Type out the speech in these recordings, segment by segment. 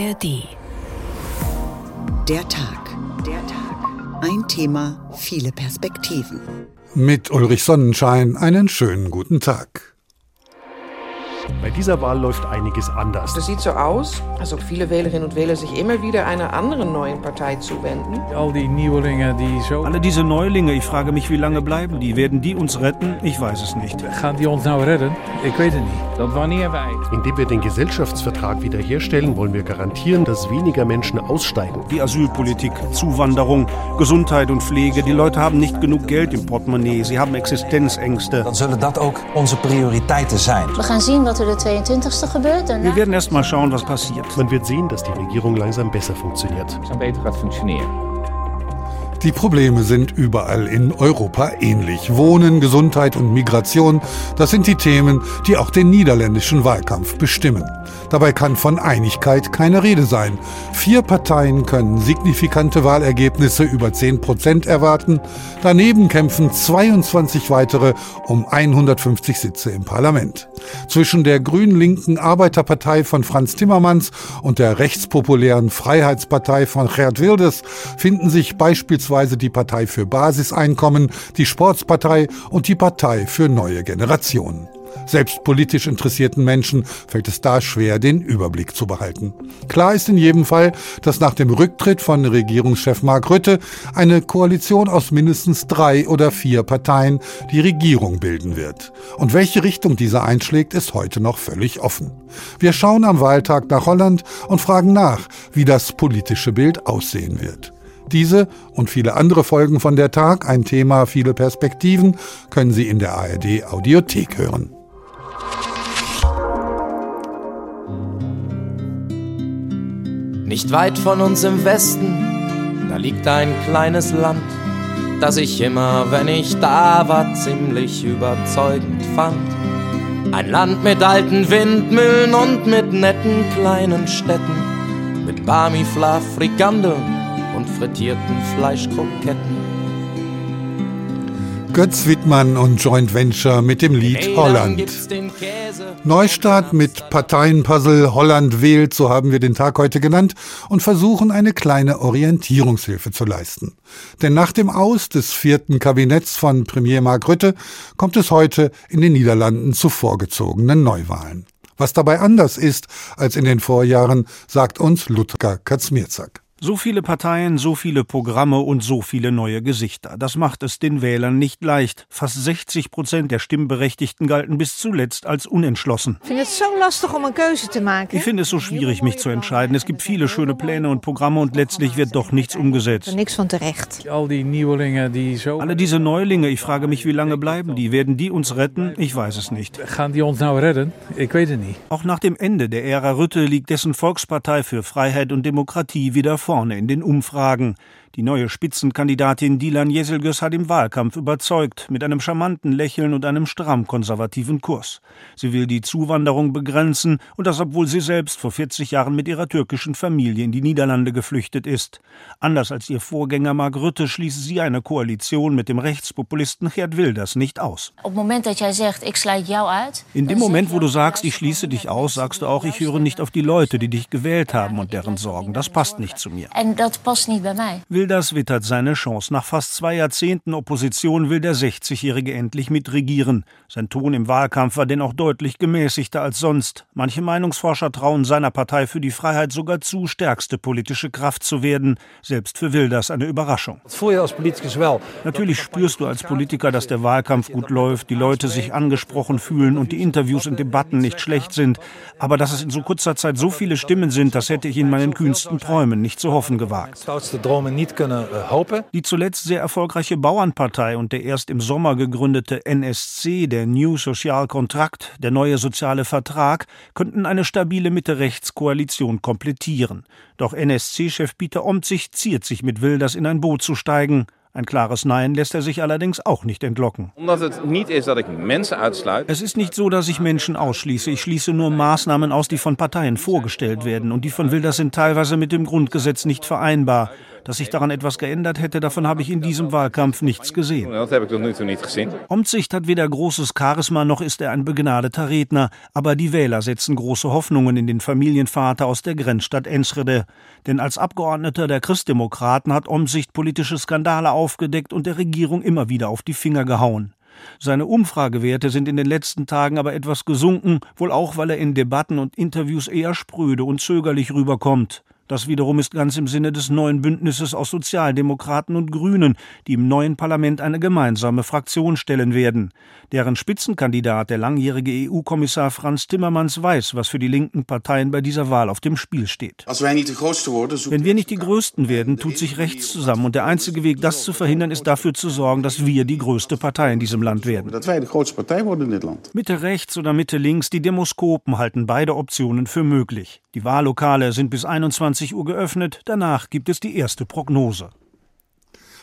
ARD. Der Tag. Der Tag. Ein Thema, viele Perspektiven. Mit Ulrich Sonnenschein einen schönen guten Tag. Bei dieser Wahl läuft einiges anders. Es sieht so aus, als ob viele Wählerinnen und Wähler sich immer wieder einer anderen neuen Partei zuwenden. Al die Nieuwelingen die zo. Alle diese Neulinge, ich frage mich, wie lange bleiben die? Werden die uns retten? Ich weiß es nicht. Gaan die ons nou redden? Ik weet het niet. Dat wanneer wij. Indem wir den Gesellschaftsvertrag wiederherstellen, wollen wir garantieren, dass weniger Menschen aussteigen. Die Asylpolitik, Zuwanderung, Gesundheit und Pflege. Die Leute haben nicht genug Geld im Portemonnaie. Sie haben Existenzängste. Dan zullen dat ook onze prioriteiten zijn. We gaan zien wat er de 22e gebeurt. Wir werden erst mal schauen, was passiert. Man wird sehen, dass die Regierung langsam besser funktioniert. Gaat functioneren. Die Probleme sind überall in Europa ähnlich. Wohnen, Gesundheit und Migration, das sind die Themen, die auch den niederländischen Wahlkampf bestimmen. Dabei kann von Einigkeit keine Rede sein. Vier Parteien können signifikante Wahlergebnisse über 10 Prozent erwarten. Daneben kämpfen 22 weitere um 150 Sitze im Parlament. Zwischen der grün-linken Arbeiterpartei von Franz Timmermans und der rechtspopulären Freiheitspartei von Gerd Wilders finden sich beispielsweise die Partei für Basiseinkommen, die Sportspartei und die Partei für neue Generationen. Selbst politisch interessierten Menschen fällt es da schwer, den Überblick zu behalten. Klar ist in jedem Fall, dass nach dem Rücktritt von Regierungschef Mark Rütte eine Koalition aus mindestens drei oder vier Parteien die Regierung bilden wird. Und welche Richtung diese einschlägt, ist heute noch völlig offen. Wir schauen am Wahltag nach Holland und fragen nach, wie das politische Bild aussehen wird. Diese und viele andere Folgen von der Tag, ein Thema, viele Perspektiven, können Sie in der ARD Audiothek hören. Nicht weit von uns im Westen, da liegt ein kleines Land, das ich immer, wenn ich da war, ziemlich überzeugend fand. Ein Land mit alten Windmühlen und mit netten kleinen Städten, mit Barmifla, Frikande und frittierten Fleischkroketten. Götz Wittmann und Joint Venture mit dem Lied Holland. Neustart mit Parteienpuzzle Holland wählt, so haben wir den Tag heute genannt, und versuchen eine kleine Orientierungshilfe zu leisten. Denn nach dem Aus des vierten Kabinetts von Premier Mark Rutte kommt es heute in den Niederlanden zu vorgezogenen Neuwahlen. Was dabei anders ist als in den Vorjahren, sagt uns Ludger Kaczmierzak. So viele Parteien, so viele Programme und so viele neue Gesichter. Das macht es den Wählern nicht leicht. Fast 60 Prozent der Stimmberechtigten galten bis zuletzt als unentschlossen. Ik vind het zo lastig om een keuze te maken. Ich finde es so schwierig, mich zu entscheiden. Es gibt viele schöne Pläne und Programme und letztlich wird doch nichts umgesetzt. niks van terecht. Alle diese Neulinge, ich frage mich, wie lange bleiben die? Werden die uns retten? Ich weiß es nicht. Gaan die ons nou redden? Ik weet het niet. Auch nach dem Ende der Ära Rütte liegt dessen Volkspartei für Freiheit und Demokratie wieder vorne in den Umfragen. Die neue Spitzenkandidatin Dilan Jeselgös hat im Wahlkampf überzeugt, mit einem charmanten Lächeln und einem stramm konservativen Kurs. Sie will die Zuwanderung begrenzen und das, obwohl sie selbst vor 40 Jahren mit ihrer türkischen Familie in die Niederlande geflüchtet ist. Anders als ihr Vorgänger Mark Rutte schließt sie eine Koalition mit dem Rechtspopulisten Gerd Wilders nicht aus. In dem Moment, wo du sagst, ich schließe dich aus, sagst du auch, ich höre nicht auf die Leute, die dich gewählt haben und deren Sorgen. Das passt nicht zu mir. En dat past niet bij mij. Wilders wittert seine Chance. Nach fast zwei Jahrzehnten Opposition will der 60-Jährige endlich mitregieren. Sein Ton im Wahlkampf war denn auch deutlich gemäßigter als sonst. Manche Meinungsforscher trauen seiner Partei für die Freiheit sogar zu, stärkste politische Kraft zu werden. Selbst für Wilders eine Überraschung. Natürlich spürst du als Politiker, dass der Wahlkampf gut läuft, die Leute sich angesprochen fühlen und die Interviews und Debatten nicht schlecht sind. Aber dass es in so kurzer Zeit so viele Stimmen sind, das hätte ich in meinen kühnsten Träumen nicht zu hoffen gewagt. Hopen. Die zuletzt sehr erfolgreiche Bauernpartei und der erst im Sommer gegründete NSC, der New Social Contract, der neue soziale Vertrag, könnten eine stabile Mitte-Rechts-Koalition komplettieren. Doch NSC-Chef Peter Omtzigt ziert sich mit Wilders in ein Boot zu steigen. Ein klares Nein lässt er sich allerdings auch nicht entlocken. Es ist nicht so, dass ich Menschen ausschließe. Ich schließe nur Maßnahmen aus, die von Parteien vorgestellt werden. Und die von Wilders sind teilweise mit dem Grundgesetz nicht vereinbar. Dass sich daran etwas geändert hätte, davon habe ich in diesem Wahlkampf nichts gesehen. Omtzigt hat weder großes Charisma noch ist er ein begnadeter Redner, aber die Wähler setzen große Hoffnungen in den Familienvater aus der Grenzstadt Enschede. Denn als Abgeordneter der Christdemokraten hat Omtzigt politische Skandale aufgedeckt und der Regierung immer wieder auf die Finger gehauen. Seine Umfragewerte sind in den letzten Tagen aber etwas gesunken, wohl auch, weil er in Debatten und Interviews eher spröde und zögerlich rüberkommt. Das wiederum ist ganz im Sinne des neuen Bündnisses aus Sozialdemokraten und Grünen, die im neuen Parlament eine gemeinsame Fraktion stellen werden. Deren Spitzenkandidat, der langjährige EU-Kommissar Franz Timmermans, weiß, was für die linken Parteien bei dieser Wahl auf dem Spiel steht. Wenn wir nicht die Größten werden, tut sich rechts zusammen. Und der einzige Weg, das zu verhindern, ist dafür zu sorgen, dass wir die größte Partei in diesem Land werden. Mitte rechts oder Mitte links, die Demoskopen halten beide Optionen für möglich. Die Wahllokale sind bis 21 Uhr geöffnet. Danach gibt es die erste Prognose.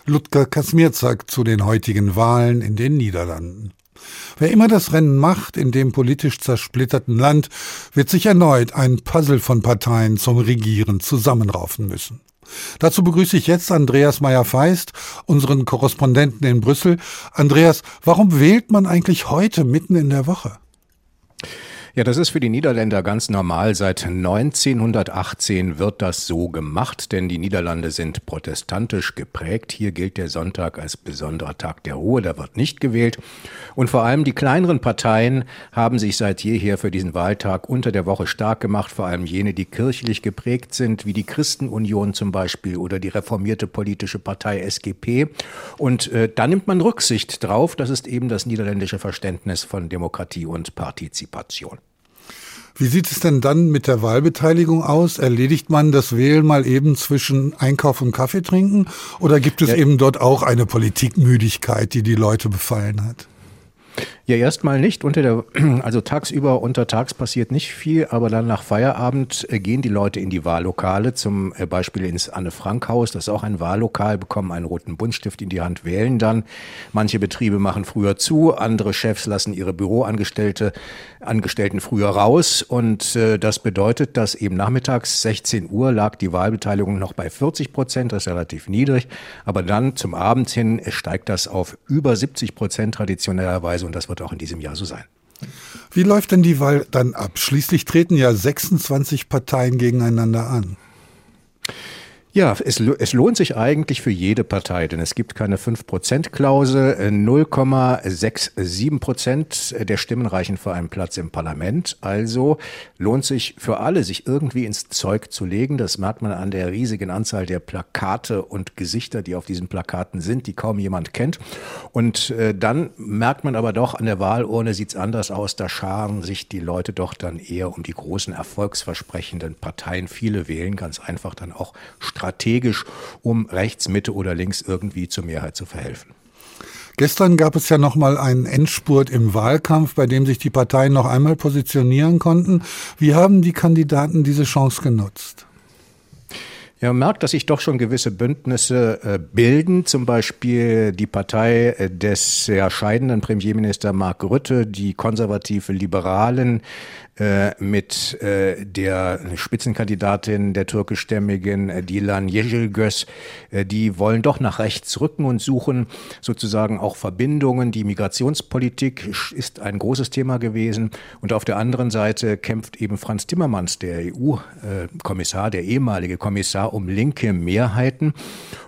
Ludger Kasmir sagt zu den heutigen Wahlen in den Niederlanden. Wer immer das Rennen macht in dem politisch zersplitterten Land, wird sich erneut ein Puzzle von Parteien zum Regieren zusammenraufen müssen. Dazu begrüße ich jetzt Andreas Meyer-Feist, unseren Korrespondenten in Brüssel. Andreas, warum wählt man eigentlich heute mitten in der Woche? Ja, das ist für die Niederländer ganz normal. Seit 1918 wird das so gemacht, denn die Niederlande sind protestantisch geprägt. Hier gilt der Sonntag als besonderer Tag der Ruhe, da wird nicht gewählt. Und vor allem die kleineren Parteien haben sich seit jeher für diesen Wahltag unter der Woche stark gemacht, vor allem jene, die kirchlich geprägt sind, wie die Christenunion zum Beispiel oder die reformierte politische Partei SGP. Und äh, da nimmt man Rücksicht drauf. Das ist eben das niederländische Verständnis von Demokratie und Partizipation. Wie sieht es denn dann mit der Wahlbeteiligung aus? Erledigt man das Wählen mal eben zwischen Einkauf und Kaffee trinken? Oder gibt es ja. eben dort auch eine Politikmüdigkeit, die die Leute befallen hat? Ja, erstmal nicht. Unter der, also tagsüber untertags passiert nicht viel, aber dann nach Feierabend äh, gehen die Leute in die Wahllokale, zum äh, Beispiel ins Anne-Frank-Haus, das ist auch ein Wahllokal, bekommen einen roten Buntstift in die Hand, wählen dann. Manche Betriebe machen früher zu, andere Chefs lassen ihre Büroangestellte Angestellten früher raus und äh, das bedeutet, dass eben nachmittags 16 Uhr lag die Wahlbeteiligung noch bei 40 Prozent, das ist relativ niedrig, aber dann zum Abend hin steigt das auf über 70 Prozent traditionellerweise und das wird auch in diesem Jahr so sein. Wie läuft denn die Wahl dann ab? Schließlich treten ja 26 Parteien gegeneinander an. Ja, es, es, lohnt sich eigentlich für jede Partei, denn es gibt keine 5%-Klausel. 0,67 Prozent der Stimmen reichen für einen Platz im Parlament. Also lohnt sich für alle, sich irgendwie ins Zeug zu legen. Das merkt man an der riesigen Anzahl der Plakate und Gesichter, die auf diesen Plakaten sind, die kaum jemand kennt. Und äh, dann merkt man aber doch, an der Wahlurne sieht's anders aus. Da scharen sich die Leute doch dann eher um die großen, erfolgsversprechenden Parteien. Viele wählen ganz einfach dann auch strategisch, um rechts, Mitte oder links irgendwie zur Mehrheit zu verhelfen. Gestern gab es ja noch mal einen Endspurt im Wahlkampf, bei dem sich die Parteien noch einmal positionieren konnten. Wie haben die Kandidaten diese Chance genutzt? Ja, man merkt, dass sich doch schon gewisse Bündnisse äh, bilden, zum Beispiel die Partei äh, des erscheidenden Premierminister Mark Rütte, die konservative Liberalen äh, mit der Spitzenkandidatin der türkischstämmigen Dilan äh, die wollen doch nach rechts rücken und suchen sozusagen auch Verbindungen. Die Migrationspolitik ist ein großes Thema gewesen. Und auf der anderen Seite kämpft eben Franz Timmermans, der EU-Kommissar, der ehemalige Kommissar, um linke Mehrheiten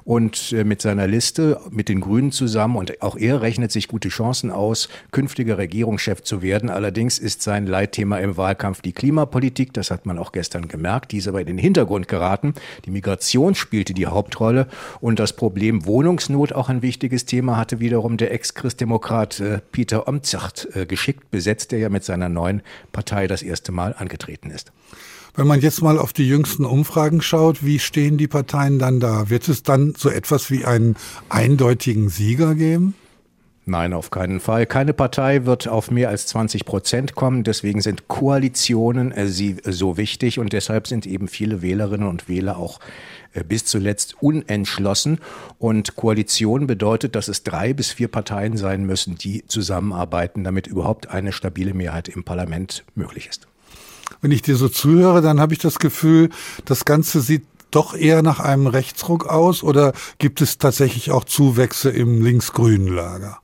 und äh, mit seiner Liste mit den Grünen zusammen und auch er rechnet sich gute Chancen aus, künftiger Regierungschef zu werden. Allerdings ist sein Leitthema im Wahlkampf die Klimapolitik. Das hat man auch gestern gemerkt. Die ist aber in den Hintergrund geraten. Die Migration spielte die Hauptrolle und das Problem Wohnungsnot, auch ein wichtiges Thema, hatte wiederum der Ex-Christdemokrat äh, Peter Omtzigt äh, geschickt besetzt, der ja mit seiner neuen Partei das erste Mal angetreten ist. Wenn man jetzt mal auf die jüngsten Umfragen schaut, wie stehen die Parteien dann da? Wird es dann so etwas wie einen eindeutigen Sieger geben? Nein, auf keinen Fall. Keine Partei wird auf mehr als 20 Prozent kommen. Deswegen sind Koalitionen äh, sie, äh, so wichtig und deshalb sind eben viele Wählerinnen und Wähler auch äh, bis zuletzt unentschlossen. Und Koalition bedeutet, dass es drei bis vier Parteien sein müssen, die zusammenarbeiten, damit überhaupt eine stabile Mehrheit im Parlament möglich ist wenn ich dir so zuhöre, dann habe ich das Gefühl, das Ganze sieht doch eher nach einem Rechtsruck aus oder gibt es tatsächlich auch Zuwächse im linksgrünen Lager?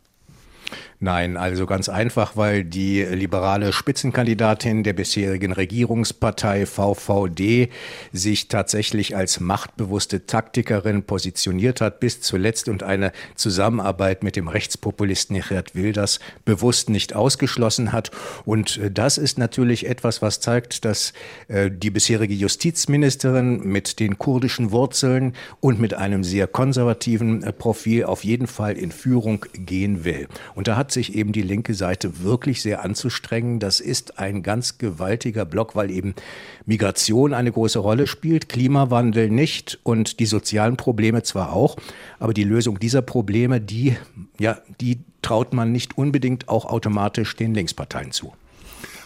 Nein, also ganz einfach, weil die liberale Spitzenkandidatin der bisherigen Regierungspartei VVD sich tatsächlich als machtbewusste Taktikerin positioniert hat bis zuletzt und eine Zusammenarbeit mit dem Rechtspopulisten Gerd Wilders bewusst nicht ausgeschlossen hat. Und äh, das ist natürlich etwas, was zeigt, dass äh, die bisherige Justizministerin mit den kurdischen Wurzeln und mit einem sehr konservativen äh, Profil auf jeden Fall in Führung gehen will. Und da hat sich eben die linke Seite wirklich sehr anzustrengen. Das ist ein ganz gewaltiger Block, weil eben Migration eine große Rolle spielt, Klimawandel nicht und die sozialen Probleme zwar auch, aber die Lösung dieser Probleme, die, ja, die traut man nicht unbedingt auch automatisch den Linksparteien zu.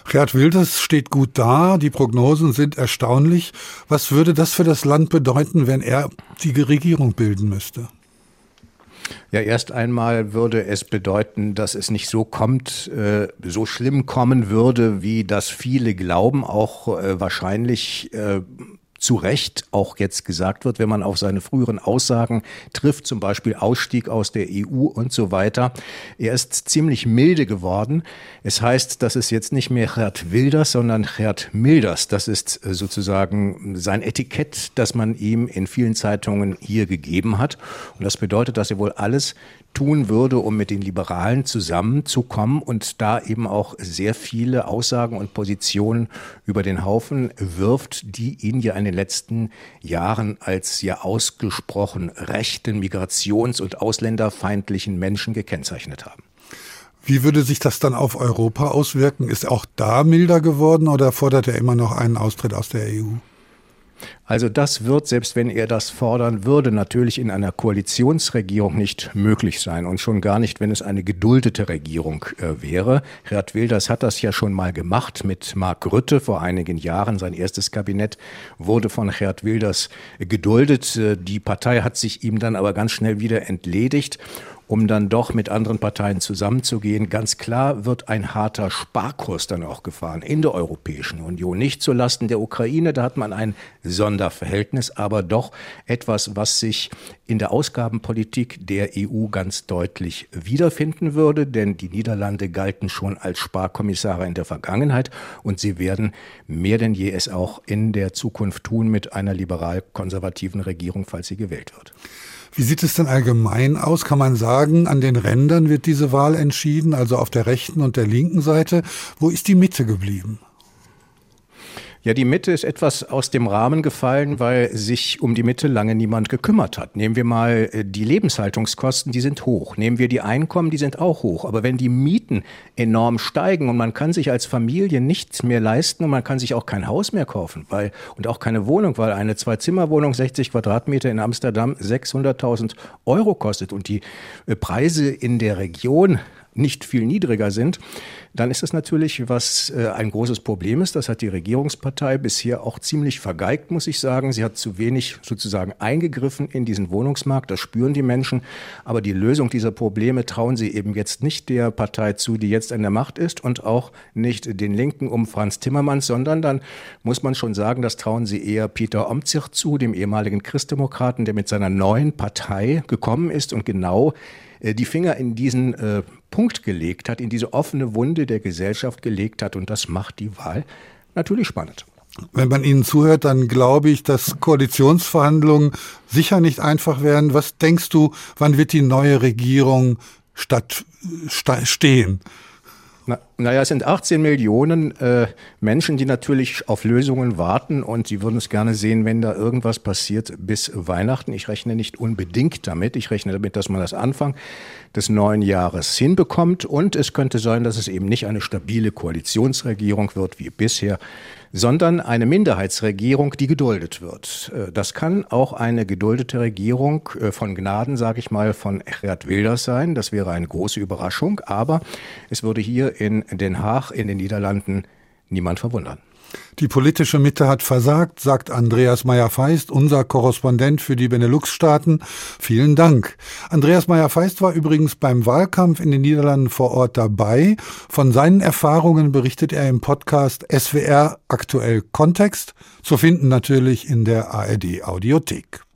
Gerd Wilders steht gut da, die Prognosen sind erstaunlich. Was würde das für das Land bedeuten, wenn er die Regierung bilden müsste? Ja, erst einmal würde es bedeuten, dass es nicht so kommt, äh, so schlimm kommen würde, wie das viele glauben, auch äh, wahrscheinlich äh, zu Recht auch jetzt gesagt wird, wenn man auf seine früheren Aussagen trifft, zum Beispiel Ausstieg aus der EU und so weiter. Er ist ziemlich milde geworden. Es heißt, das ist jetzt nicht mehr Gerd Wilders, sondern Gerd Milders. Das ist äh, sozusagen sein Etikett, das man ihm in vielen Zeitungen hier gegeben hat. Und das bedeutet, dass er wohl alles tun würde, um mit den Liberalen zusammenzukommen und da eben auch sehr viele Aussagen und Positionen über den Haufen wirft, die ihn ja in den letzten Jahren als ja ausgesprochen rechten, migrations- und ausländerfeindlichen Menschen gekennzeichnet haben. Wie würde sich das dann auf Europa auswirken? Ist auch da milder geworden oder fordert er immer noch einen Austritt aus der EU? Also das wird, selbst wenn er das fordern würde, natürlich in einer Koalitionsregierung nicht möglich sein und schon gar nicht, wenn es eine geduldete Regierung äh, wäre. Gerd Wilders hat das ja schon mal gemacht mit Mark Rütte vor einigen Jahren. Sein erstes Kabinett wurde von Gerd Wilders geduldet. Äh, die Partei hat sich ihm dann aber ganz schnell wieder entledigt um dann doch mit anderen Parteien zusammenzugehen. Ganz klar wird ein harter Sparkurs dann auch gefahren in der Europäischen Union. Nicht zulasten der Ukraine, da hat man ein Sonderverhältnis, aber doch etwas, was sich in der Ausgabenpolitik der EU ganz deutlich wiederfinden würde, denn die Niederlande galten schon als Sparkommissare in der Vergangenheit und sie werden mehr denn je es auch in der Zukunft tun mit einer liberal-konservativen Regierung, falls sie gewählt wird. Wie sieht es denn allgemein aus? Kann man sagen, an den Rändern wird diese Wahl entschieden, also auf der rechten und der linken Seite? Wo ist die Mitte geblieben? Ja, die Mitte ist etwas aus dem Rahmen gefallen, weil sich um die Mitte lange niemand gekümmert hat. Nehmen wir mal äh, die Lebenshaltungskosten, die sind hoch. Nehmen wir die Einkommen, die sind auch hoch. Aber wenn die Mieten enorm steigen und man kann sich als Familie nichts mehr leisten und man kann sich auch kein Haus mehr kaufen, weil und auch keine Wohnung, weil eine Zwei-Zimmer-Wohnung 60 Quadratmeter in Amsterdam 600.000 Euro kostet und die äh, Preise in der Region nicht viel niedriger sind, dann ist das natürlich, was äh, ein großes Problem ist. Das hat die Regierungspartei bisher auch ziemlich vergeigt, muss ich sagen. Sie hat zu wenig sozusagen eingegriffen in diesen Wohnungsmarkt. Das spüren die Menschen. Aber die Lösung dieser Probleme trauen sie eben jetzt nicht der Partei zu, die jetzt an der Macht ist und auch nicht den Linken um Franz Timmermans, sondern dann muss man schon sagen, das trauen sie eher Peter Omtzigt zu, dem ehemaligen Christdemokraten, der mit seiner neuen Partei gekommen ist und genau äh, die Finger in diesen äh, Punkt gelegt hat, in diese offene Wunde der Gesellschaft gelegt hat. Und das macht die Wahl natürlich spannend. Wenn man Ihnen zuhört, dann glaube ich, dass Koalitionsverhandlungen sicher nicht einfach werden. Was denkst du, wann wird die neue Regierung statt, stehen? Na, naja, es sind 18 Millionen äh, Menschen, die natürlich auf Lösungen warten und sie würden es gerne sehen, wenn da irgendwas passiert bis Weihnachten. Ich rechne nicht unbedingt damit. Ich rechne damit, dass man das Anfang des neuen Jahres hinbekommt und es könnte sein, dass es eben nicht eine stabile Koalitionsregierung wird wie bisher, sondern eine Minderheitsregierung, die geduldet wird. Äh, das kann auch eine geduldete Regierung äh, von Gnaden, sage ich mal, von Gerd Wilders sein. Das wäre eine große Überraschung, aber es würde hier in Den Haag, in den Niederlanden, niemand verwundern. Die politische Mitte hat versagt, sagt Andreas Meyer-Feist, unser Korrespondent für die Benelux-Staaten. Vielen Dank. Andreas Meyer-Feist war übrigens beim Wahlkampf in den Niederlanden vor Ort dabei. Von seinen Erfahrungen berichtet er im Podcast SWR Aktuell Kontext, zu finden natürlich in der ARD Audiothek.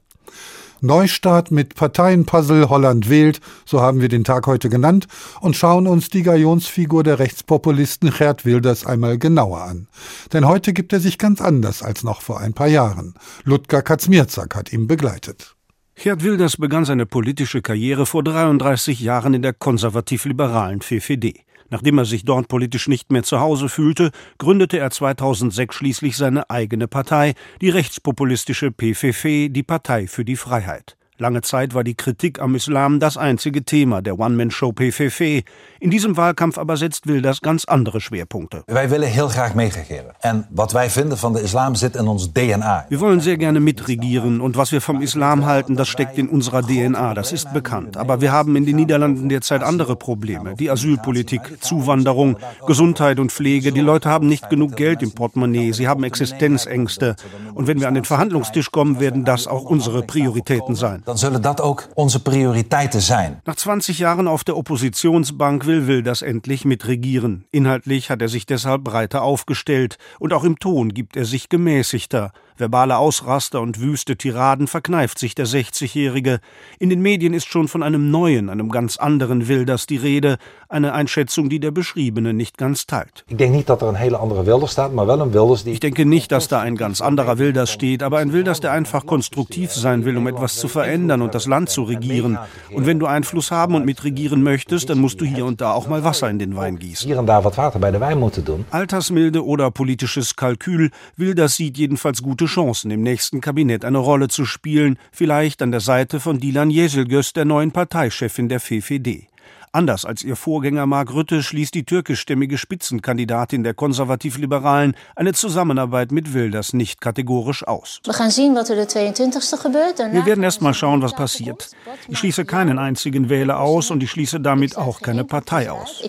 Neustart mit Parteienpuzzle Holland wählt, so haben wir den Tag heute genannt, und schauen uns die Galionsfigur der Rechtspopulisten Gerd Wilders einmal genauer an. Denn heute gibt er sich ganz anders als noch vor ein paar Jahren. Ludger Kaczmierzak hat ihn begleitet. Gerd Wilders begann seine politische Karriere vor 33 Jahren in der konservativ-liberalen VVD. Nachdem er sich dort politisch nicht mehr zu Hause fühlte, gründete er 2006 schließlich seine eigene Partei, die rechtspopulistische PVV, die Partei für die Freiheit. Lange Zeit war die Kritik am Islam das einzige Thema der One-Man-Show PVV. In diesem Wahlkampf aber setzt Wilders ganz andere Schwerpunkte. Wij willen heel graag meeregeren. En wat wij vinden van de islam zit in ons DNA. Wir wollen sehr gerne mitregieren und was wir vom Islam halten, das steckt in unserer DNA, das ist bekannt. Aber wir haben in den Niederlanden derzeit andere Probleme. Die Asylpolitik, Zuwanderung, Gesundheit und Pflege. Die Leute haben nicht genug Geld im Portemonnaie, sie haben Existenzängste. Und wenn wir an den Verhandlungstisch kommen, werden das auch unsere Prioritäten sein dan zullen dat ook onze prioriteiten zijn. Nach 20 Jahren auf der Oppositionsbank will Wilders endlich mitregieren. Inhaltlich hat er sich deshalb breiter aufgestellt und auch im Ton gibt er sich gemäßigter. Verbale Ausraster und wüste Tiraden verkneift sich der 60-Jährige. In den Medien ist schon von einem neuen, einem ganz anderen Wilders die Rede, eine Einschätzung, die der Beschriebene nicht ganz teilt. Ich denke nicht, dass da ein hele andere Wilders staat, maar wel een Wilders, die... Ich denke nicht, dass da ein ganz anderer Wilders steht, aber ein Wilders, der einfach konstruktiv sein will, um etwas zu verändern und das Land zu regieren. Und wenn du Einfluss haben und mitregieren möchtest, dann musst du hier und da auch mal Wasser in den Wein gießen. Hier und da wat water bei der Wein moeten doen. Altersmilde oder politisches Kalkül, Wilders sieht jedenfalls gute Chancen, im nächsten Kabinett eine Rolle zu spielen, vielleicht an der Seite von Dilan Yeşilgöz, der neuen Parteichefin der VVD. Anders als ihr Vorgänger Mark Rütte schließt die türkischstämmige Spitzenkandidatin der Konservativ-Liberalen eine Zusammenarbeit mit Wilders nicht kategorisch aus. We gaan zien wat de 22e gebeurt. Daarna Wir werden erst mal schauen, was passiert. Ich schließe keinen einzigen Wähler aus und ich schließe damit auch keine Partei aus.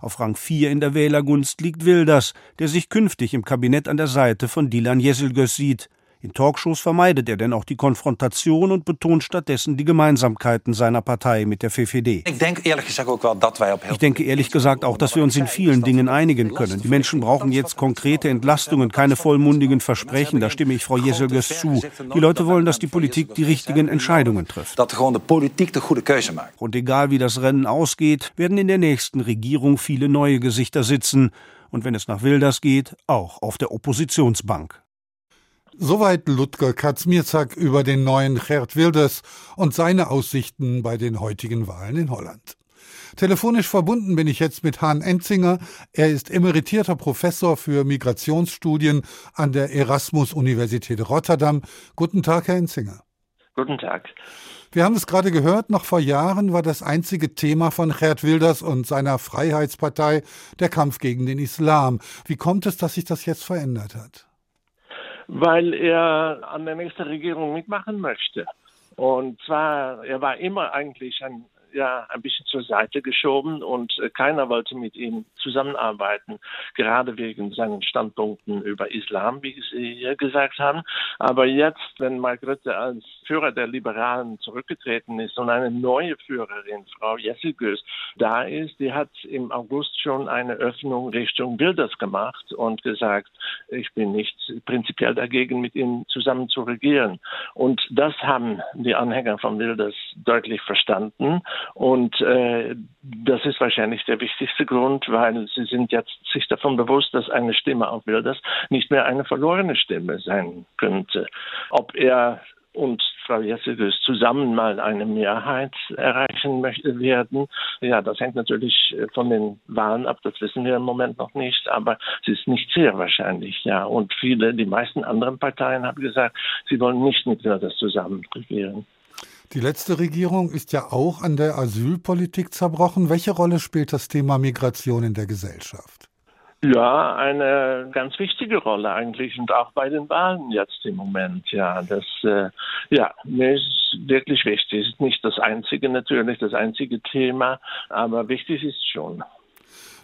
Auf Rang 4 in der Wählergunst liegt Wilders, der sich künftig im Kabinett an der Seite von Dilan Yeşilgöz sieht. In Talkshows vermeidet er denn auch die Konfrontation und betont stattdessen die Gemeinsamkeiten seiner Partei mit der VVD. Ik denk eerlijk gezegd ook wel dat wij op heel... Ich denke ehrlich gesagt auch, dass wir uns in vielen Dingen einigen können. Die Menschen brauchen jetzt konkrete Entlastungen, keine vollmundigen Versprechen. Da stimme ich Frau Jeselges zu. Die Leute wollen, dass die Politik die richtigen Entscheidungen trifft. Und egal wie das Rennen ausgeht, werden in der nächsten Regierung viele neue Gesichter sitzen. Und wenn es nach Wilders geht, auch auf der Oppositionsbank. Soweit Ludger Kaczmierzak über den neuen Gerd Wilders und seine Aussichten bei den heutigen Wahlen in Holland. Telefonisch verbunden bin ich jetzt mit Hahn Enzinger. Er ist emeritierter Professor für Migrationsstudien an der Erasmus-Universität Rotterdam. Guten Tag, Herr Enzinger. Guten Tag. Wir haben es gerade gehört, noch vor Jahren war das einzige Thema von Gerd Wilders und seiner Freiheitspartei der Kampf gegen den Islam. Wie kommt es, dass sich das jetzt verändert hat? Weil er an der nächsten Regierung mitmachen möchte. Und zwar, er war immer eigentlich ein ja ein bisschen zur Seite geschoben und äh, keiner wollte mit ihm zusammenarbeiten, gerade wegen seinen Standpunkten über Islam, wie Sie hier gesagt haben. Aber jetzt, wenn Mark Rutte als Führer der Liberalen zurückgetreten ist und eine neue Führerin, Frau Jessigös, da ist, die hat im August schon eine Öffnung Richtung Wilders gemacht und gesagt, ich bin nicht prinzipiell dagegen, mit ihm zusammen zu regieren. Und das haben die Anhänger von Wilders deutlich verstanden. Und äh, das ist wahrscheinlich der wichtigste Grund, weil sie sind jetzt sich davon bewusst, dass eine Stimme auf Wilders nicht mehr eine verlorene Stimme sein könnte. Ob er und Frau Jessigös zusammen mal eine Mehrheit erreichen möchte, werden. Ja, das hängt natürlich von den Wahlen ab, das wissen wir im Moment noch nicht, aber es ist nicht sehr wahrscheinlich, ja. Und viele, die meisten anderen Parteien haben gesagt, sie wollen nicht mit Wilders zusammen regieren. Die letzte Regierung ist ja auch an der Asylpolitik zerbrochen. Welche Rolle spielt das Thema Migration in der Gesellschaft? Ja, eine ganz wichtige Rolle eigentlich und auch bei den Wahlen jetzt im Moment. Ja, das äh, ja, mir ist wirklich wichtig. Ist nicht das einzige natürlich, das einzige Thema, aber wichtig ist schon.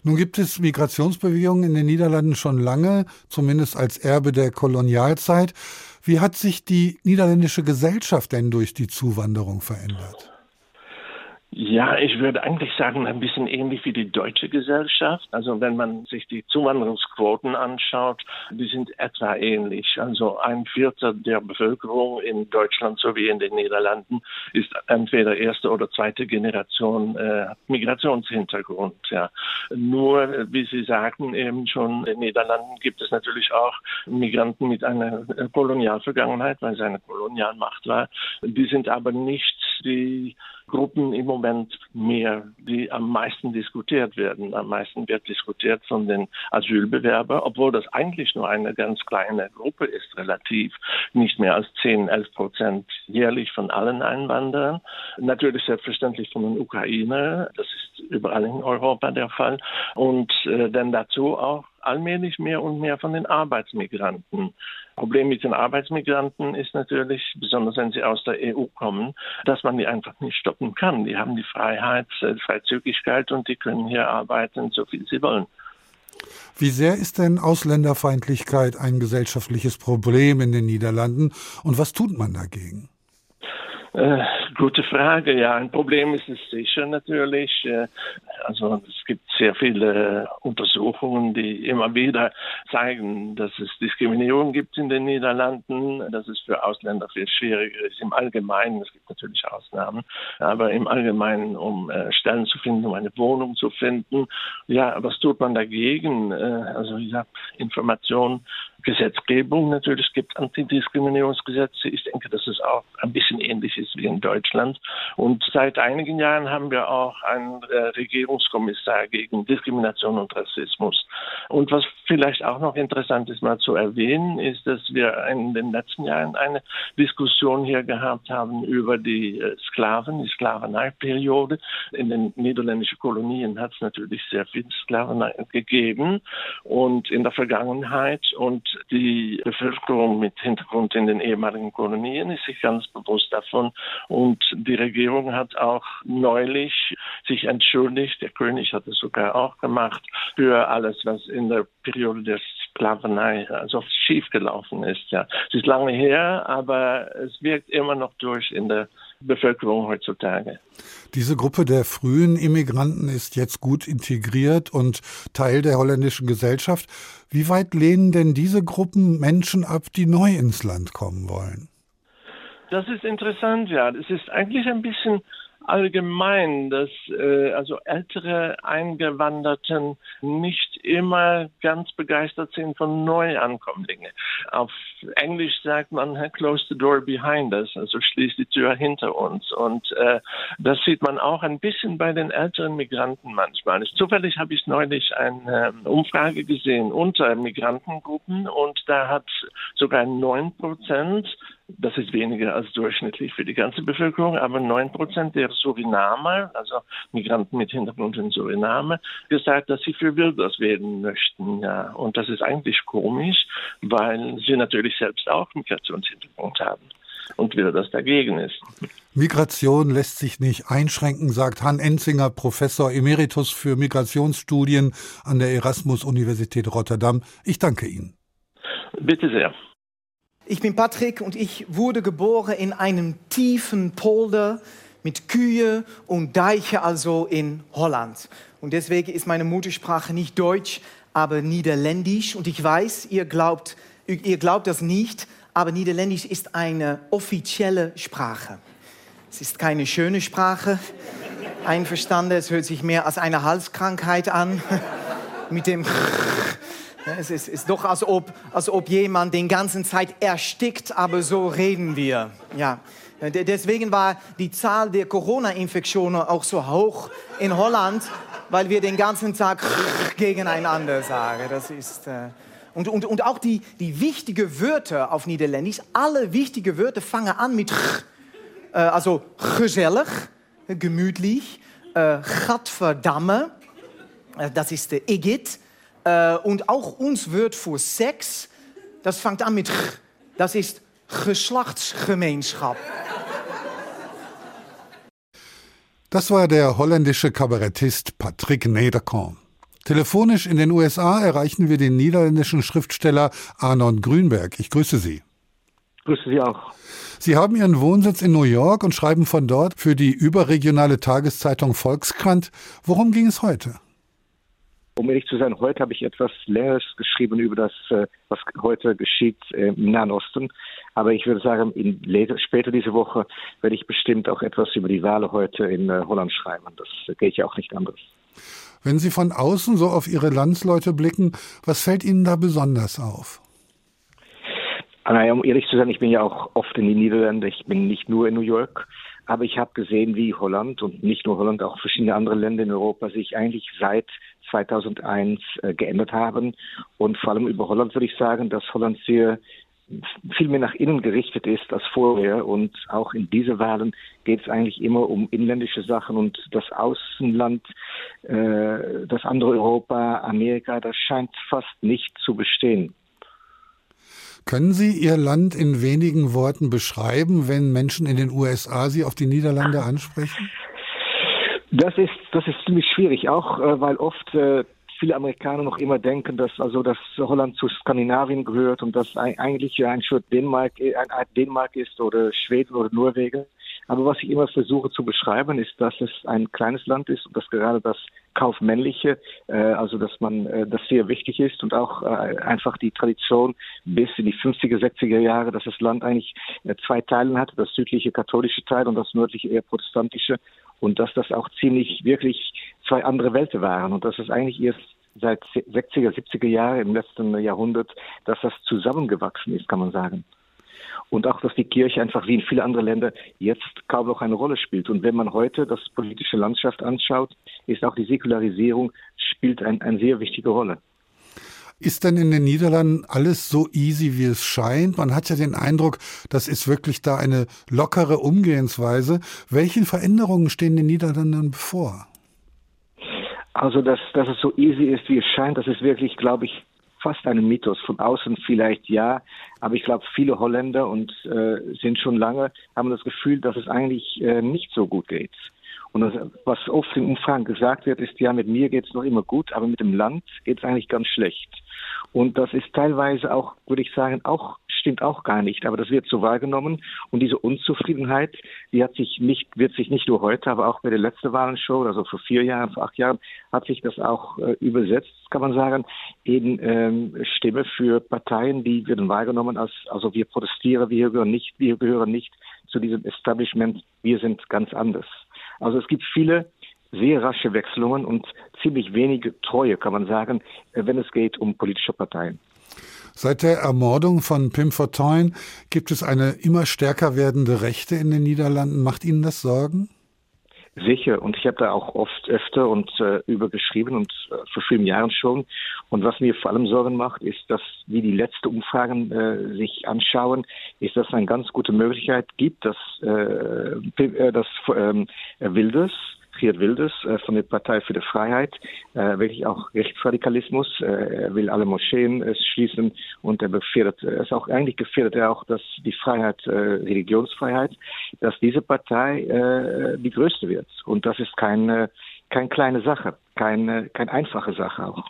Nun gibt es Migrationsbewegungen in den Niederlanden schon lange, zumindest als Erbe der Kolonialzeit. Wie hat sich die niederländische Gesellschaft denn durch die Zuwanderung verändert? Ja, ich würde eigentlich sagen, ein bisschen ähnlich wie die deutsche Gesellschaft. Also wenn man sich die Zuwanderungsquoten anschaut, die sind etwa ähnlich. Also ein Viertel der Bevölkerung in Deutschland sowie in den Niederlanden ist entweder erste oder zweite Generation äh, Migrationshintergrund. Ja. Nur, wie Sie sagten, eben schon in den Niederlanden gibt es natürlich auch Migranten mit einer Kolonialvergangenheit, weil es eine Kolonialmacht war. Die sind aber nicht die Gruppen im Moment mehr, die am meisten diskutiert werden. Am meisten wird diskutiert von den Asylbewerbern, obwohl das eigentlich nur eine ganz kleine Gruppe ist, relativ nicht mehr als 10, 11 Prozent jährlich von allen Einwanderern. Natürlich selbstverständlich von den Ukrainer, das ist überall in Europa der Fall. Und äh, dann dazu auch allmählich mehr und mehr von den Arbeitsmigranten. Problem mit den Arbeitsmigranten ist natürlich, besonders wenn sie aus der EU kommen, dass man die einfach nicht stoppen kann. Die haben die Freiheit, äh, Freizügigkeit und die können hier arbeiten, so viel sie wollen. Wie sehr ist denn Ausländerfeindlichkeit ein gesellschaftliches Problem in den Niederlanden und was tut man dagegen? Äh, gute Frage. Ja, ein Problem ist es sicher natürlich. Äh, also es gibt sehr viele Untersuchungen, die immer wieder zeigen, dass es Diskriminierung gibt in den Niederlanden, dass es für Ausländer viel schwieriger ist im Allgemeinen. Es gibt natürlich Ausnahmen, aber im Allgemeinen, um äh, Stellen zu finden, um eine Wohnung zu finden. Ja, was tut man dagegen? Äh, also ja, Information Gesetzgebung natürlich es gibt Antidiskriminierungsgesetze. Ich denke, dass es auch ein bisschen ähnlich ist wie in Deutschland. Und seit einigen Jahren haben wir auch einen äh, Regierungskommissar gegen Diskrimination und Rassismus. Und was vielleicht auch noch interessant ist, mal zu erwähnen, ist, dass wir in den letzten Jahren eine Diskussion hier gehabt haben über die äh, Sklaven, die Sklaveneiperiode. In den niederländischen Kolonien hat es natürlich sehr viel Sklavenei gegeben und in der Vergangenheit und die Bevölkerung mit Hintergrund in den ehemaligen Kolonien ist sich ganz bewusst davon. Und die Regierung hat auch neulich sich entschuldigt, der König hat es sogar auch gemacht, für alles, was in der Periode der Sklaverei also schiefgelaufen ist. Ja. Es ist lange her, aber es wirkt immer noch durch in der Bevölkerung heutzutage. Diese Gruppe der frühen Immigranten ist jetzt gut integriert und Teil der holländischen Gesellschaft. Wie weit lehnen denn diese Gruppen Menschen ab, die neu ins Land kommen wollen? Das ist interessant, ja. Es ist eigentlich ein bisschen allgemein, dass äh, also ältere Eingewanderten nicht immer ganz begeistert sind von Neuankömmlingen. Auf Englisch sagt man close the door behind us, also schließt die Tür hinter uns. Und äh, das sieht man auch ein bisschen bei den älteren Migranten manchmal. Zufällig habe ich neulich eine äh, Umfrage gesehen unter Migrantengruppen und da hat sogar neun Prozent das ist weniger als durchschnittlich für die ganze Bevölkerung, aber neun Prozent der Surinamer, also Migranten mit Hintergrund in Suriname, gesagt, dass sie für Wilders wählen möchten. Ja. Und das ist eigentlich komisch, weil sie natürlich selbst auch Migrationshintergrund haben und Wilders dagegen ist. Migration lässt sich nicht einschränken, sagt Han Enzinger, Professor Emeritus für Migrationsstudien an der Erasmus-Universität Rotterdam. Ich danke Ihnen. Bitte sehr. Ich bin Patrick und ich wurde geboren in einem tiefen Polder mit Kühe und Deiche, also in Holland. Und deswegen ist meine Muttersprache nicht Deutsch, aber Niederländisch. Und ich weiß, ihr glaubt, ihr glaubt das nicht, aber Niederländisch ist eine offizielle Sprache. Es ist keine schöne Sprache. Einverstanden, es hört sich mehr als eine Halskrankheit an. mit dem es ist, ist doch, als ob, als ob jemand den ganzen Zeit erstickt, aber so reden wir. Ja. Deswegen war die Zahl der Corona-Infektionen auch so hoch in Holland, weil wir den ganzen Tag gegeneinander sagen. Das ist, äh und, und, und auch die, die wichtigen Wörter auf Niederländisch, alle wichtigen Wörter fangen an mit äh, also gezellig, gemütlich, äh, Gadverdamme, äh, das ist der Igitt, äh, und auch uns wird für Sex, das fängt an mit das ist Geschlachtsgemeenschap. Das war der holländische Kabarettist Patrick Nederkamp. Telefonisch in den USA erreichen wir den niederländischen Schriftsteller Arnon Grünberg. Ich grüße Sie. Grüße Sie auch. Sie haben Ihren Wohnsitz in New York und schreiben von dort für die überregionale Tageszeitung Volkskrant. Worum ging es heute? Um ehrlich zu sein, heute habe ich etwas Längeres geschrieben über das, äh, was heute geschieht äh, im Nahen Osten. Aber ich würde sagen, in, später diese Woche werde ich bestimmt auch etwas über die Wahlen heute in äh, Holland schreiben. Das geht ja auch nicht anders. Wenn Sie von außen so auf Ihre Landsleute blicken, was fällt Ihnen da besonders auf? Naja, um ehrlich zu sein, ich bin ja auch oft in den Niederlanden. Ich bin nicht nur in New York. Aber ich habe gesehen, wie Holland und nicht nur Holland, auch verschiedene andere Länder in Europa sich eigentlich seit 2001 äh, geändert haben. Und vor allem über Holland würde ich sagen, dass Holland sehr viel mehr nach innen gerichtet ist als vorher. Und auch in diese Wahlen geht es eigentlich immer um inländische Sachen und das Außenland, äh, das andere Europa, Amerika, das scheint fast nicht zu bestehen. Können Sie Ihr Land in wenigen Worten beschreiben, wenn Menschen in den USA Sie auf die Niederlande ansprechen? Das ist, das ist ziemlich schwierig, auch äh, weil oft äh, viele Amerikaner noch immer denken, dass also dass Holland zu Skandinavien gehört und dass eigentlich ein Schritt Dänemark, ein Art Dänemark ist oder Schweden oder Norwegen. Aber was ich immer versuche zu beschreiben, ist, dass es ein kleines Land ist und dass gerade das Kaufmännliche, äh, also dass man äh, das sehr wichtig ist und auch äh, einfach die Tradition bis in die 50er, 60er Jahre, dass das Land eigentlich äh, zwei Teile hat, das südliche katholische Teil und das nördliche eher protestantische und dass das auch ziemlich wirklich zwei andere Welten waren und dass es eigentlich erst seit 60er, 70er Jahren im letzten Jahrhundert, dass das zusammengewachsen ist, kann man sagen und auch, dass die Kirche einfach wie in viele andere Länder jetzt kaum noch eine Rolle spielt. Und wenn man heute das politische Landschaft anschaut, ist auch die Säkularisierung spielt ein, eine sehr wichtige Rolle. Ist denn in den Niederlanden alles so easy, wie es scheint? Man hat ja den Eindruck, das ist wirklich da eine lockere Umgehensweise. Welchen Veränderungen stehen den Niederlanden bevor? Also, dass, dass es so easy ist, wie es scheint, das ist wirklich, glaube ich, fast ein Mythos. Von außen vielleicht ja, aber ich glaube, viele Holländer und äh, sind schon lange, haben das Gefühl, dass es eigentlich äh, nicht so gut geht. Und das, was oft in Umfragen gesagt wird, ist, ja, mit mir geht es noch immer gut, aber mit dem Land geht es eigentlich ganz schlecht. Und das ist teilweise auch, würde ich sagen, auch stimmt auch gar nicht, aber das wird so wahrgenommen. Und diese Unzufriedenheit, die hat sich nicht, wird sich nicht nur heute, aber auch bei der letzten Wahlenshow, also vor vier Jahren, vor acht Jahren, hat sich das auch äh, übersetzt, kann man sagen, in ähm, Stimme für Parteien, die werden wahrgenommen als, also wir protestieren, wir gehören nicht, wir gehören nicht zu diesem Establishment, wir sind ganz anders. Also es gibt viele sehr rasche Wechselungen und ziemlich wenige Treue, kann man sagen, äh, wenn es geht um politische Parteien. Seit der Ermordung von Pim Fortuyn gibt es eine immer stärker werdende Rechte in den Niederlanden. Macht Ihnen das Sorgen? Sicher. Und ich habe da auch oft öfter und äh, über und äh, vor vielen Jahren schon. Und was mir vor allem Sorgen macht, ist, dass wie die letzten Umfragen äh, sich anschauen, ist, dass es eine ganz gute Möglichkeit gibt, dass, äh, äh dass ähm, Wilders Geert Wilders äh, von der Partei für die Freiheit, äh, wirklich auch Rechtsradikalismus. Äh, er will alle Moscheen schließen und er gefährdet, ist auch eigentlich gefährdet er auch, dass die Freiheit, Religionsfreiheit, dass diese Partei die größte wird. Und das ist keine, keine kleine Sache, keine, keine einfache Sache auch.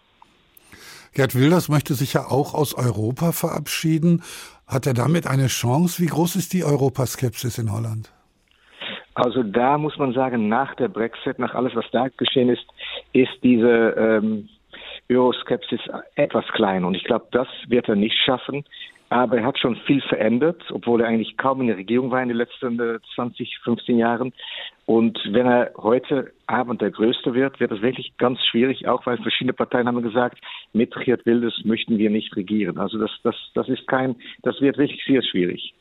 Gerd Wilders möchte sich ja auch aus Europa verabschieden. Hat er damit eine Chance? Wie groß ist die Europaskepsis in Holland? Also da muss man sagen, nach der Brexit, nach alles, was da geschehen ist, ist diese ähm, Euroskepsis etwas klein. Und ich glaube, das wird er nicht schaffen. Aber er hat schon viel verändert, obwohl er eigentlich kaum in der Regierung war in den letzten 20, äh, 15 Jahren. Und wenn er heute Abend der Größte wird, wird es wirklich ganz schwierig, auch weil verschiedene Parteien haben gesagt, mit Geert Wilders möchten wir nicht regieren. Also das, das, das ist kein, das wird wirklich sehr schwierig.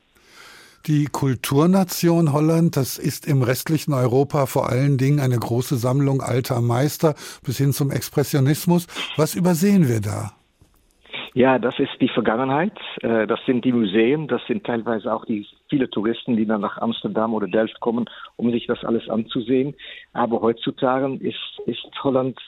Die Kulturnation Holland, das ist im restlichen Europa vor allen Dingen eine große Sammlung alter Meister bis hin zum Expressionismus. Was übersehen wir da? Ja, das ist die Vergangenheit. Äh, das sind die Museen. Das sind teilweise auch die viele Touristen, die dann nach Amsterdam oder Delft kommen, um sich das alles anzusehen. Aber heutzutage ist, ist Holland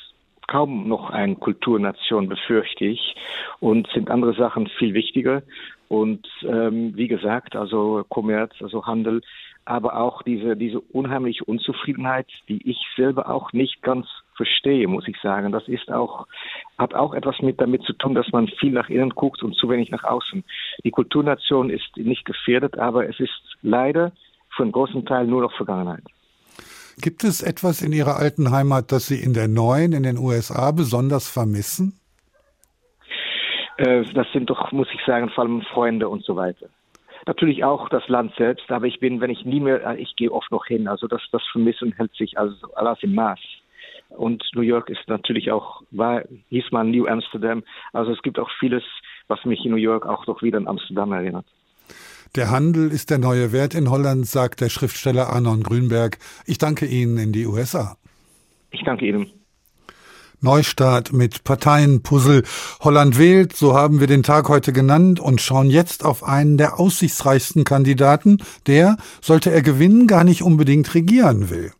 kaum noch eine Kulturnation, befürchte ich. Und sind andere Sachen viel wichtiger. Und ähm, wie gesagt, also Kommerz, also Handel, aber auch diese, diese unheimliche Unzufriedenheit, die ich selber auch nicht ganz verstehe, muss ich sagen. Das ist auch, hat auch etwas mit damit zu tun, dass man viel nach innen guckt und zu wenig nach außen. Die Kulturnation ist nicht gefährdet, aber es ist leider für einen großen Teil nur noch Vergangenheit. Gibt es etwas in Ihrer alten Heimat, das Sie in der neuen, in den USA besonders vermissen? Äh, das sind doch, muss ich sagen, vor allem Freunde und so weiter. Natürlich auch das Land selbst, aber ich bin, wenn ich nie mehr, ich gehe oft noch hin. Also das, das Vermissen hält sich also alles im Maß. Und New York ist natürlich auch, war, hieß man New Amsterdam. Also es gibt auch vieles, was mich in New York auch doch wieder an Amsterdam erinnert. Der Handel ist der neue Wert in Holland, sagt der Schriftsteller Arnon Grünberg. Ich danke Ihnen in die USA. Ich danke Ihnen. Neustart mit Parteienpuzzle. Holland wählt, so haben wir den Tag heute genannt und schauen jetzt auf einen der aussichtsreichsten Kandidaten, der, sollte er gewinnen, gar nicht unbedingt regieren will.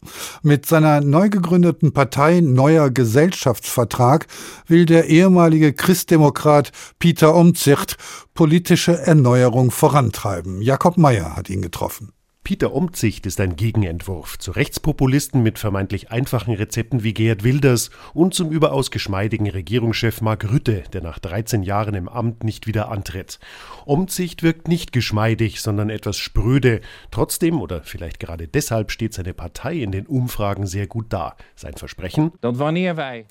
Mit seiner neu gegründeten Partei Neuer Gesellschaftsvertrag will der ehemalige Christdemokrat Peter Omtzigt politische Erneuerung vorantreiben. Jakob Meyer hat ihn getroffen. Peter Omtzigt ist ein Gegenentwurf zu Rechtspopulisten mit vermeintlich einfachen Rezepten wie Gerhard Wilders und zum überaus geschmeidigen Regierungschef Mark Rütte, der nach 13 Jahren im Amt nicht wieder antritt. Omtzigt wirkt nicht geschmeidig, sondern etwas spröde. Trotzdem oder vielleicht gerade deshalb steht seine Partei in den Umfragen sehr gut da. Sein Versprechen?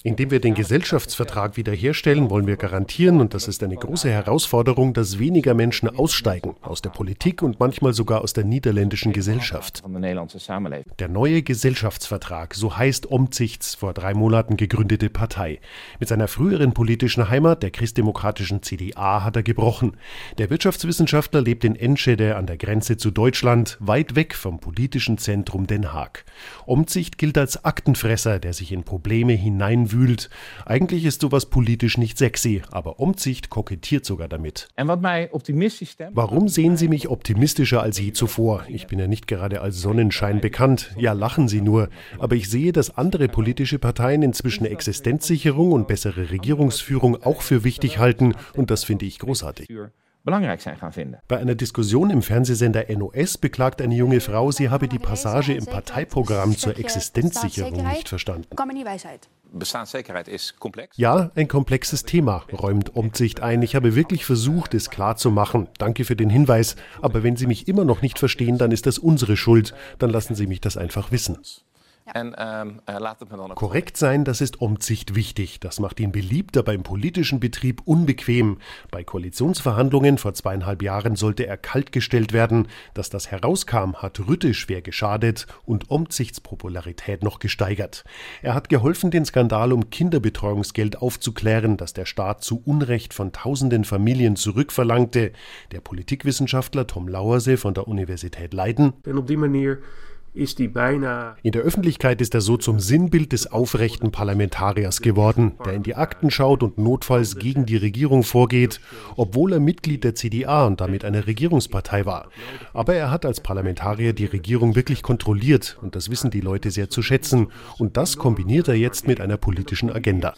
Indem wir den Gesellschaftsvertrag wiederherstellen, wollen wir garantieren, und das ist eine große Herausforderung, dass weniger Menschen aussteigen aus der Politik und manchmal sogar aus der niederländischen deutschen Gesellschaft. Der neue Gesellschaftsvertrag, so heißt Omzichts vor drei Monaten gegründete Partei. Mit seiner früheren politischen Heimat, der christdemokratischen CDA, hat er gebrochen. Der Wirtschaftswissenschaftler lebt in Enschede an der Grenze zu Deutschland, weit weg vom politischen Zentrum Den Haag. Omzicht gilt als Aktenfresser, der sich in Probleme hineinwühlt. Eigentlich ist sowas politisch nicht sexy, aber Omzicht kokettiert sogar damit. Warum sehen Sie mich optimistischer als je zuvor? Ich bin ja nicht gerade als Sonnenschein bekannt. Ja, lachen Sie nur. Aber ich sehe, dass andere politische Parteien inzwischen Existenzsicherung und bessere Regierungsführung auch für wichtig halten. Und das finde ich großartig. Bei einer Diskussion im Fernsehsender NOS beklagt eine junge Frau, sie habe die Passage im Parteiprogramm zur Existenzsicherung nicht verstanden. Bestandssicherheit ist komplex? Ja, ein komplexes Thema, räumt Omzicht ein. Ich habe wirklich versucht, es klar zu machen. Danke für den Hinweis. Aber wenn Sie mich immer noch nicht verstehen, dann ist das unsere Schuld. Dann lassen Sie mich das einfach wissen. Ähm, Korrekt sein, das ist Omzicht wichtig. Das macht ihn beliebter beim politischen Betrieb unbequem. Bei Koalitionsverhandlungen vor zweieinhalb Jahren sollte er kaltgestellt werden. Dass das herauskam, hat Rütte schwer geschadet und Omzichts Popularität noch gesteigert. Er hat geholfen, den Skandal um Kinderbetreuungsgeld aufzuklären, das der Staat zu Unrecht von tausenden Familien zurückverlangte. Der Politikwissenschaftler Tom Lauerse von der Universität Leiden. Denn auf die Manier ist die beinahe. In der Öffentlichkeit ist er so zum Sinnbild des aufrechten Parlamentariers geworden, der in die Akten schaut und notfalls gegen die Regierung vorgeht, obwohl er Mitglied der CDA und damit einer Regierungspartei war. Aber er hat als Parlamentarier die Regierung wirklich kontrolliert und das wissen die Leute sehr zu schätzen. Und das kombiniert er jetzt mit einer politischen Agenda.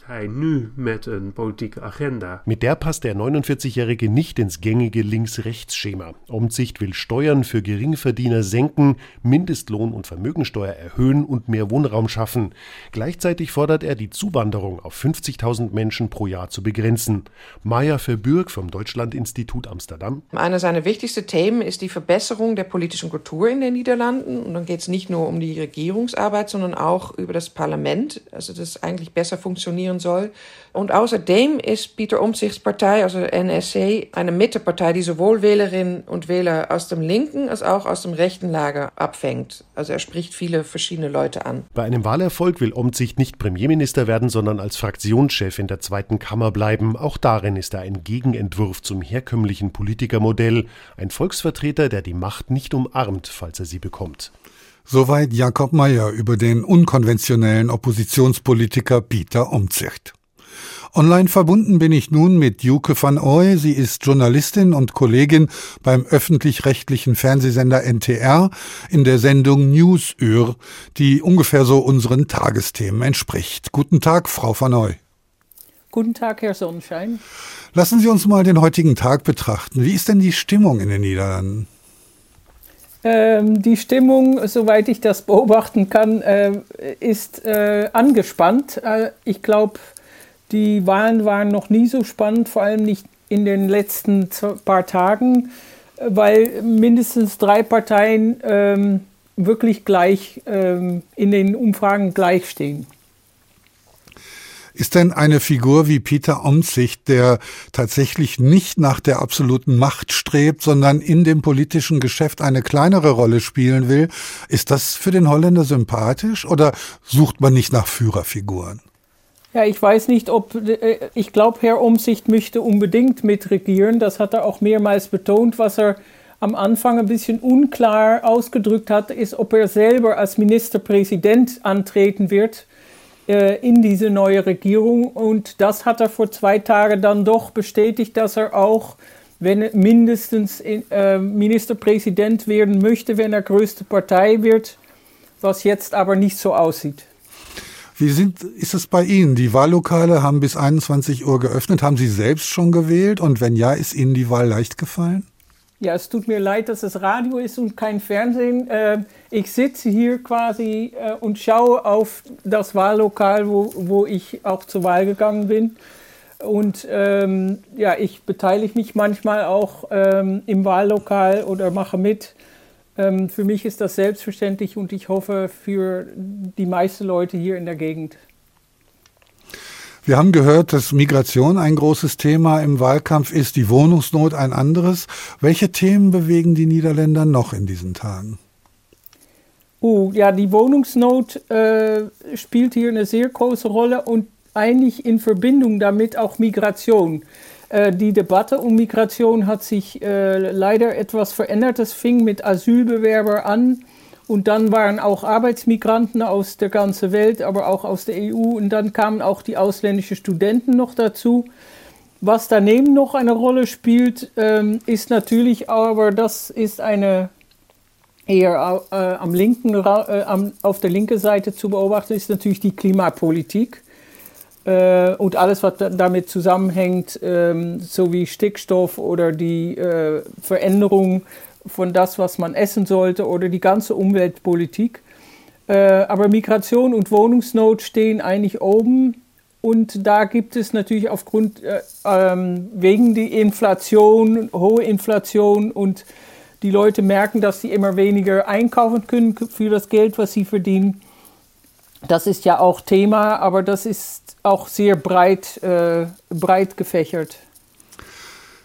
Mit der passt der 49-Jährige nicht ins gängige Links-Rechts-Schema. Umzicht will Steuern für Geringverdiener senken, Mindestlohn Einkommen und Vermögensteuer erhöhen und mehr Wohnraum schaffen. Gleichzeitig fordert er, die Zuwanderung auf 50.000 Menschen pro Jahr zu begrenzen. Maya Verbürg vom Deutschlandinstitut Amsterdam. Einer seiner wichtigsten Themen ist die Verbesserung der politischen Kultur in den Niederlanden. Und dann geht es nicht nur um die Regierungsarbeit, sondern auch über das Parlament, also das eigentlich besser funktionieren soll. Und außerdem ist Peter Omtzigts Partei, also NSC, eine Mittepartei, die sowohl Wählerinnen und Wähler aus dem linken als auch aus dem rechten Lager abfängt. Also er spricht viele verschiedene Leute an. Bei einem Wahlerfolg will Omtzigt nicht Premierminister werden, sondern als Fraktionschef in der zweiten Kammer bleiben. Auch darin ist er ein Gegenentwurf zum herkömmlichen Politikermodell, ein Volksvertreter, der die Macht nicht umarmt, falls er sie bekommt. Soweit Jakob Mayer über den unkonventionellen Oppositionspolitiker Peter Omtzigt. Online verbunden bin ich nun mit Juke van Ooy. Sie ist Journalistin und Kollegin beim öffentlich-rechtlichen Fernsehsender NTR in der Sendung Newsur, die ungefähr so unseren Tagesthemen entspricht. Guten Tag, Frau van Ooy. Guten Tag, Herr Sonnenschein. Lassen Sie uns mal den heutigen Tag betrachten. Wie ist denn die Stimmung in den Niederlanden? Ähm, die Stimmung, soweit ich das beobachten kann, äh, ist äh, angespannt. Äh, ich glaube, die Wahlen waren noch nie so spannend, vor allem nicht in den letzten paar Tagen, weil mindestens drei Parteien ähm, wirklich gleich ähm, in den Umfragen gleich stehen. Ist denn eine Figur wie Peter Omtzigt, der tatsächlich nicht nach der absoluten Macht strebt, sondern in dem politischen Geschäft eine kleinere Rolle spielen will, ist das für den Holländer sympathisch oder sucht man nicht nach Führerfiguren? Ja, ich weiß nicht, ob, äh, ich glaube, Herr Omtzigt möchte unbedingt mitregieren. Das hat er auch mehrmals betont. Was er am Anfang ein bisschen unklar ausgedrückt hat, ist, ob er selber als Ministerpräsident antreten wird äh, in diese neue Regierung. Und das hat er vor zwei Tagen dann doch bestätigt, dass er auch, wenn er mindestens in, äh, Ministerpräsident werden möchte, wenn er größte Partei wird, was jetzt aber nicht so aussieht. Wie sind, ist es bei Ihnen? Die Wahllokale haben bis 21 Uhr geöffnet. Haben Sie selbst schon gewählt? Und wenn ja, ist Ihnen die Wahl leicht gefallen? Ja, es tut mir leid, dass es Radio ist und kein Fernsehen. Äh, ich sitze hier quasi äh, und schaue auf das Wahllokal, wo, wo ich auch zur Wahl gegangen bin. Und ähm, ja, ich beteilige mich manchmal auch ähm, im Wahllokal oder mache mit. Ähm, für mich ist das selbstverständlich und ich hoffe für die meisten Leute hier in der Gegend. Wir haben gehört, dass Migration ein großes Thema im Wahlkampf ist, die Wohnungsnot ein anderes. Welche Themen bewegen die Niederländer noch in diesen Tagen? Oh, ja, die Wohnungsnot äh, spielt hier eine sehr große Rolle und eigentlich in Verbindung damit auch Migration. Äh, die Debatte um Migration hat sich äh, leider etwas verändert. Es fing mit Asylbewerber an und dann waren auch Arbeitsmigranten aus der ganzen Welt, aber auch aus der EU und dann kamen auch die ausländischen Studenten noch dazu. Was daneben noch eine Rolle spielt, ähm, ist natürlich, aber das ist eine eher äh, am linken, auf der linken Seite zu beobachten, ist natürlich die Klimapolitik äh, und alles, was damit zusammenhängt, ähm, so wie Stickstoff oder die äh, Veränderung von das, was man essen sollte oder die ganze Umweltpolitik. Äh, aber Migration und Wohnungsnot stehen eigentlich oben. Und da gibt es natürlich aufgrund, äh, ähm, wegen der Inflation, hohe Inflation und die Leute merken, dass sie immer weniger einkaufen können für das Geld, was sie verdienen. Das ist ja auch Thema, aber das ist auch sehr breit, äh, breit gefächert.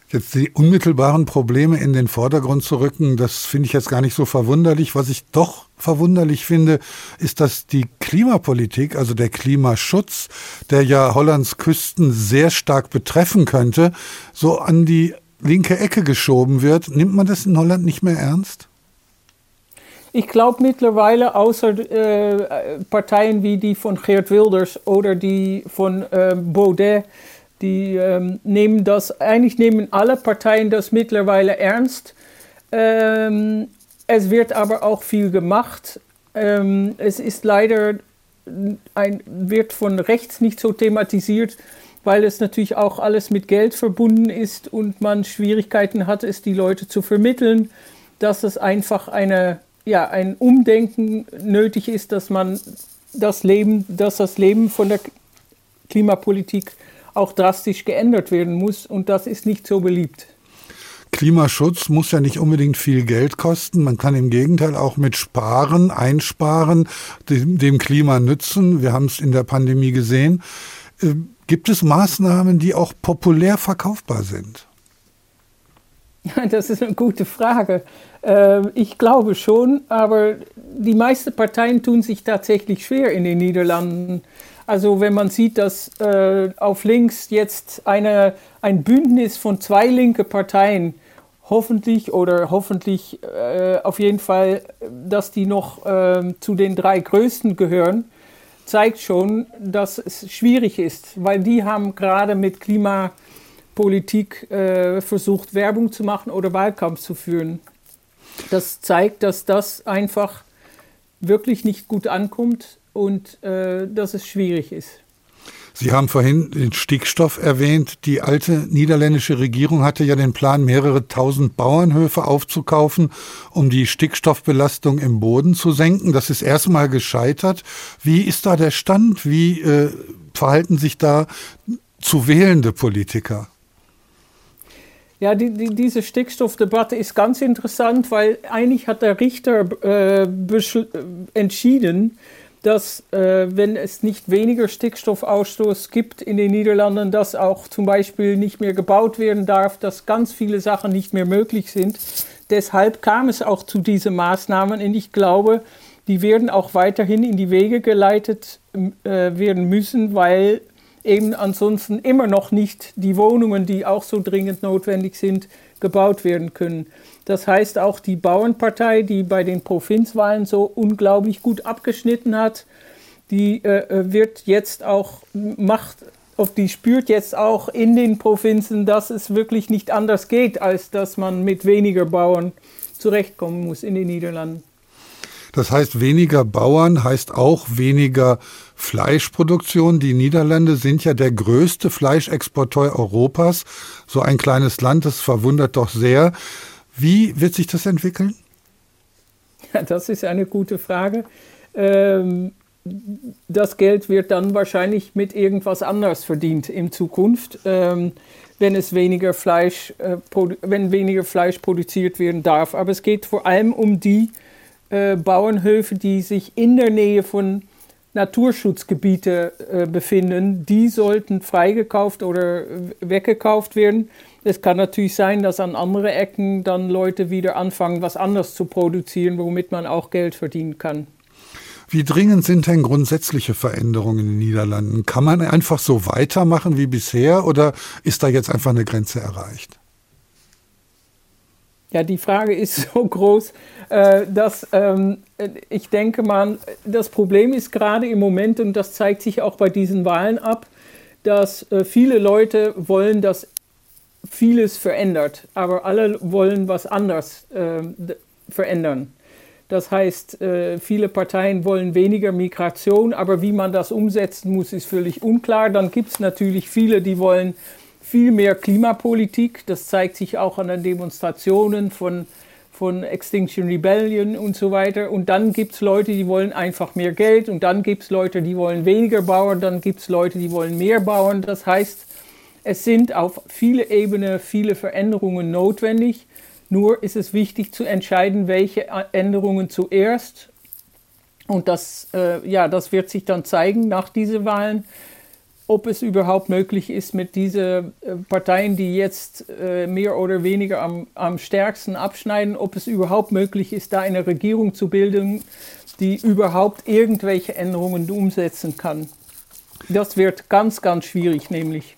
Jetzt die unmittelbaren Probleme in den Vordergrund zu rücken, das finde ich jetzt gar nicht so verwunderlich. Was ich doch verwunderlich finde, ist, dass die Klimapolitik, also der Klimaschutz, der ja Hollands Küsten sehr stark betreffen könnte, so an die linke Ecke geschoben wird. Nimmt man das in Holland nicht mehr ernst? Ich glaube mittlerweile, außer äh, Parteien wie die von Geert Wilders oder die von äh, Baudet, die ähm, nehmen das, eigentlich nehmen alle Parteien das mittlerweile ernst. Ähm, es wird aber auch viel gemacht. Ähm, es ist leider, ein, wird von rechts nicht so thematisiert, weil es natürlich auch alles mit Geld verbunden ist und man Schwierigkeiten hat, es die Leute zu vermitteln, dass es einfach eine ja, ein Umdenken nötig ist, dass man das Leben, dass das Leben von der Klimapolitik auch drastisch geändert werden muss und das ist nicht so beliebt. Klimaschutz muss ja nicht unbedingt viel Geld kosten. Man kann im Gegenteil auch mit Sparen, Einsparen, dem, dem Klima nützen. Wir haben es in der Pandemie gesehen. Äh, gibt es Maßnahmen, die auch populär verkaufbar sind? Ja, das ist eine gute Frage. Äh, ich glaube schon, aber die meisten Parteien tun sich tatsächlich schwer in den Niederlanden. Also wenn man sieht, dass äh, auf links jetzt eine, ein Bündnis von zwei linke Parteien hoffentlich oder hoffentlich äh, auf jeden Fall, dass die noch äh, zu den drei größten gehören, zeigt schon, dass es schwierig ist, weil die haben gerade mit Klimapolitik äh, versucht, Werbung zu machen oder Wahlkampf zu führen. Das zeigt, dass das einfach wirklich nicht gut ankommt und äh, dass es schwierig ist. Sie haben vorhin den Stickstoff erwähnt. Die alte niederländische Regierung hatte ja den Plan, mehrere tausend Bauernhöfe aufzukaufen, um die Stickstoffbelastung im Boden zu senken. Das ist erstmal gescheitert. Wie ist da der Stand? Wie äh, verhalten sich da zu wählende Politiker? Ja, die, die, diese Stickstoffdebatte ist ganz interessant, weil eigentlich hat der Richter äh, entschieden, dass äh, wenn es nicht weniger Stickstoffausstoß gibt in den Niederlanden, dass auch zum Beispiel nicht mehr gebaut werden darf, dass ganz viele Sachen nicht mehr möglich sind. Deshalb kam es auch zu diesen Maßnahmen und ich glaube, die werden auch weiterhin in die Wege geleitet äh, werden müssen, weil eben ansonsten immer noch nicht die Wohnungen, die auch so dringend notwendig sind, gebaut werden können. Das heißt, auch die Bauernpartei, die bei den Provinzwahlen so unglaublich gut abgeschnitten hat, die äh, wird jetzt auch macht auf die spürt jetzt auch in den Provinzen, dass es wirklich nicht anders geht, als dass man mit weniger Bauern zurechtkommen muss in den Niederlanden. Das heißt, weniger Bauern heißt auch weniger Fleischproduktion. Die Niederlande sind ja der größte Fleischexporteur Europas. So ein kleines Land, das verwundert doch sehr. Wie wird sich das entwickeln? Ja, das ist eine gute Frage. Ähm, das Geld wird dann wahrscheinlich mit irgendwas anders verdient in Zukunft, ähm, wenn es weniger Fleisch, äh, wenn weniger Fleisch produziert werden darf. Aber es geht vor allem um die äh, Bauernhöfe, die sich in der Nähe von Naturschutzgebieten äh, befinden. Die sollten freigekauft oder weggekauft werden. Es kann natürlich sein, dass an anderen Ecken dann Leute wieder anfangen, was anderes zu produzieren, womit man auch Geld verdienen kann. Wie dringend sind denn grundsätzliche Veränderungen in den Niederlanden? Kann man einfach so weitermachen wie bisher oder ist da jetzt einfach eine Grenze erreicht? Ja, die Frage ist so groß, äh, dass ähm, ich denke mal, das Problem ist gerade im Moment, und das zeigt sich auch bei diesen Wahlen ab, dass äh, viele Leute wollen, dass vieles verändert, aber alle wollen was anderes äh, verändern. Das heißt, äh, viele Parteien wollen weniger Migration, aber wie man das umsetzen muss, ist völlig unklar. Dann gibt es natürlich viele, die wollen viel mehr Klimapolitik. Das zeigt sich auch an den Demonstrationen von, von Extinction Rebellion und so weiter. Und dann gibt es Leute, die wollen einfach mehr Geld. Und dann gibt es Leute, die wollen weniger bauen. Dann gibt es Leute, die wollen mehr bauen. Das heißt, es sind auf viele Ebenen viele Veränderungen notwendig. Nur ist es wichtig zu entscheiden, welche Änderungen zuerst. Und das, äh, ja, das wird sich dann zeigen nach diesen Wahlen, ob es überhaupt möglich ist, mit diesen äh, Parteien, die jetzt äh, mehr oder weniger am, am stärksten abschneiden, ob es überhaupt möglich ist, da eine Regierung zu bilden, die überhaupt irgendwelche Änderungen umsetzen kann. Das wird ganz, ganz schwierig, nämlich.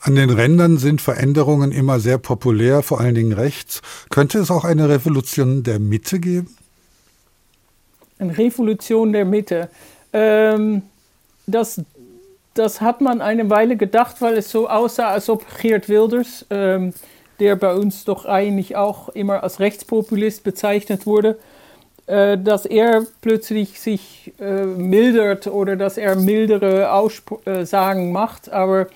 An den Rändern sind Veränderungen immer sehr populär, vor allen Dingen rechts. Könnte es auch eine Revolution der Mitte geben? Eine Revolution der Mitte. Ähm, das, das hat man eine Weile gedacht, weil es so aussah, als ob Geert Wilders, ähm, der bei uns doch eigentlich auch immer als Rechtspopulist bezeichnet wurde, äh, dass er plötzlich sich äh, mildert oder dass er mildere Aussagen macht. Aber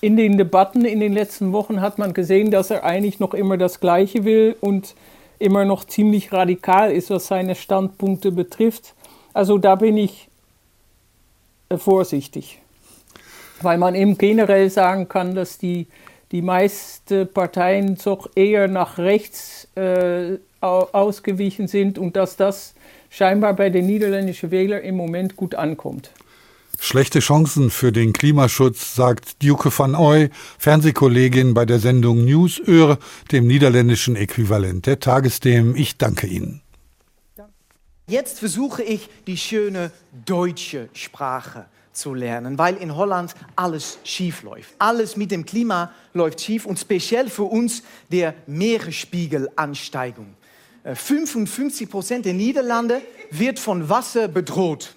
in den Debatten in den letzten Wochen hat man gesehen, dass er eigentlich noch immer das Gleiche will und immer noch ziemlich radikal ist, was seine Standpunkte betrifft. Also da bin ich äh, vorsichtig, weil man eben generell sagen kann, dass die, die meisten Parteien doch eher nach rechts äh, ausgewichen sind und dass das scheinbar bei den niederländischen Wählern im Moment gut ankommt. Schlechte Chancen für den Klimaschutz, sagt Duke van Oy, Fernsehkollegin bei der Sendung News Ur, dem niederländischen Äquivalent der Tagesthemen. Ich danke Ihnen. Jetzt versuche ich die schöne deutsche Sprache zu lernen, weil in Holland alles schief läuft. Alles mit dem Klima läuft schief und speziell für uns der Meeresspiegelansteigung. 55 äh, Prozent der Niederlande wird von Wasser bedroht.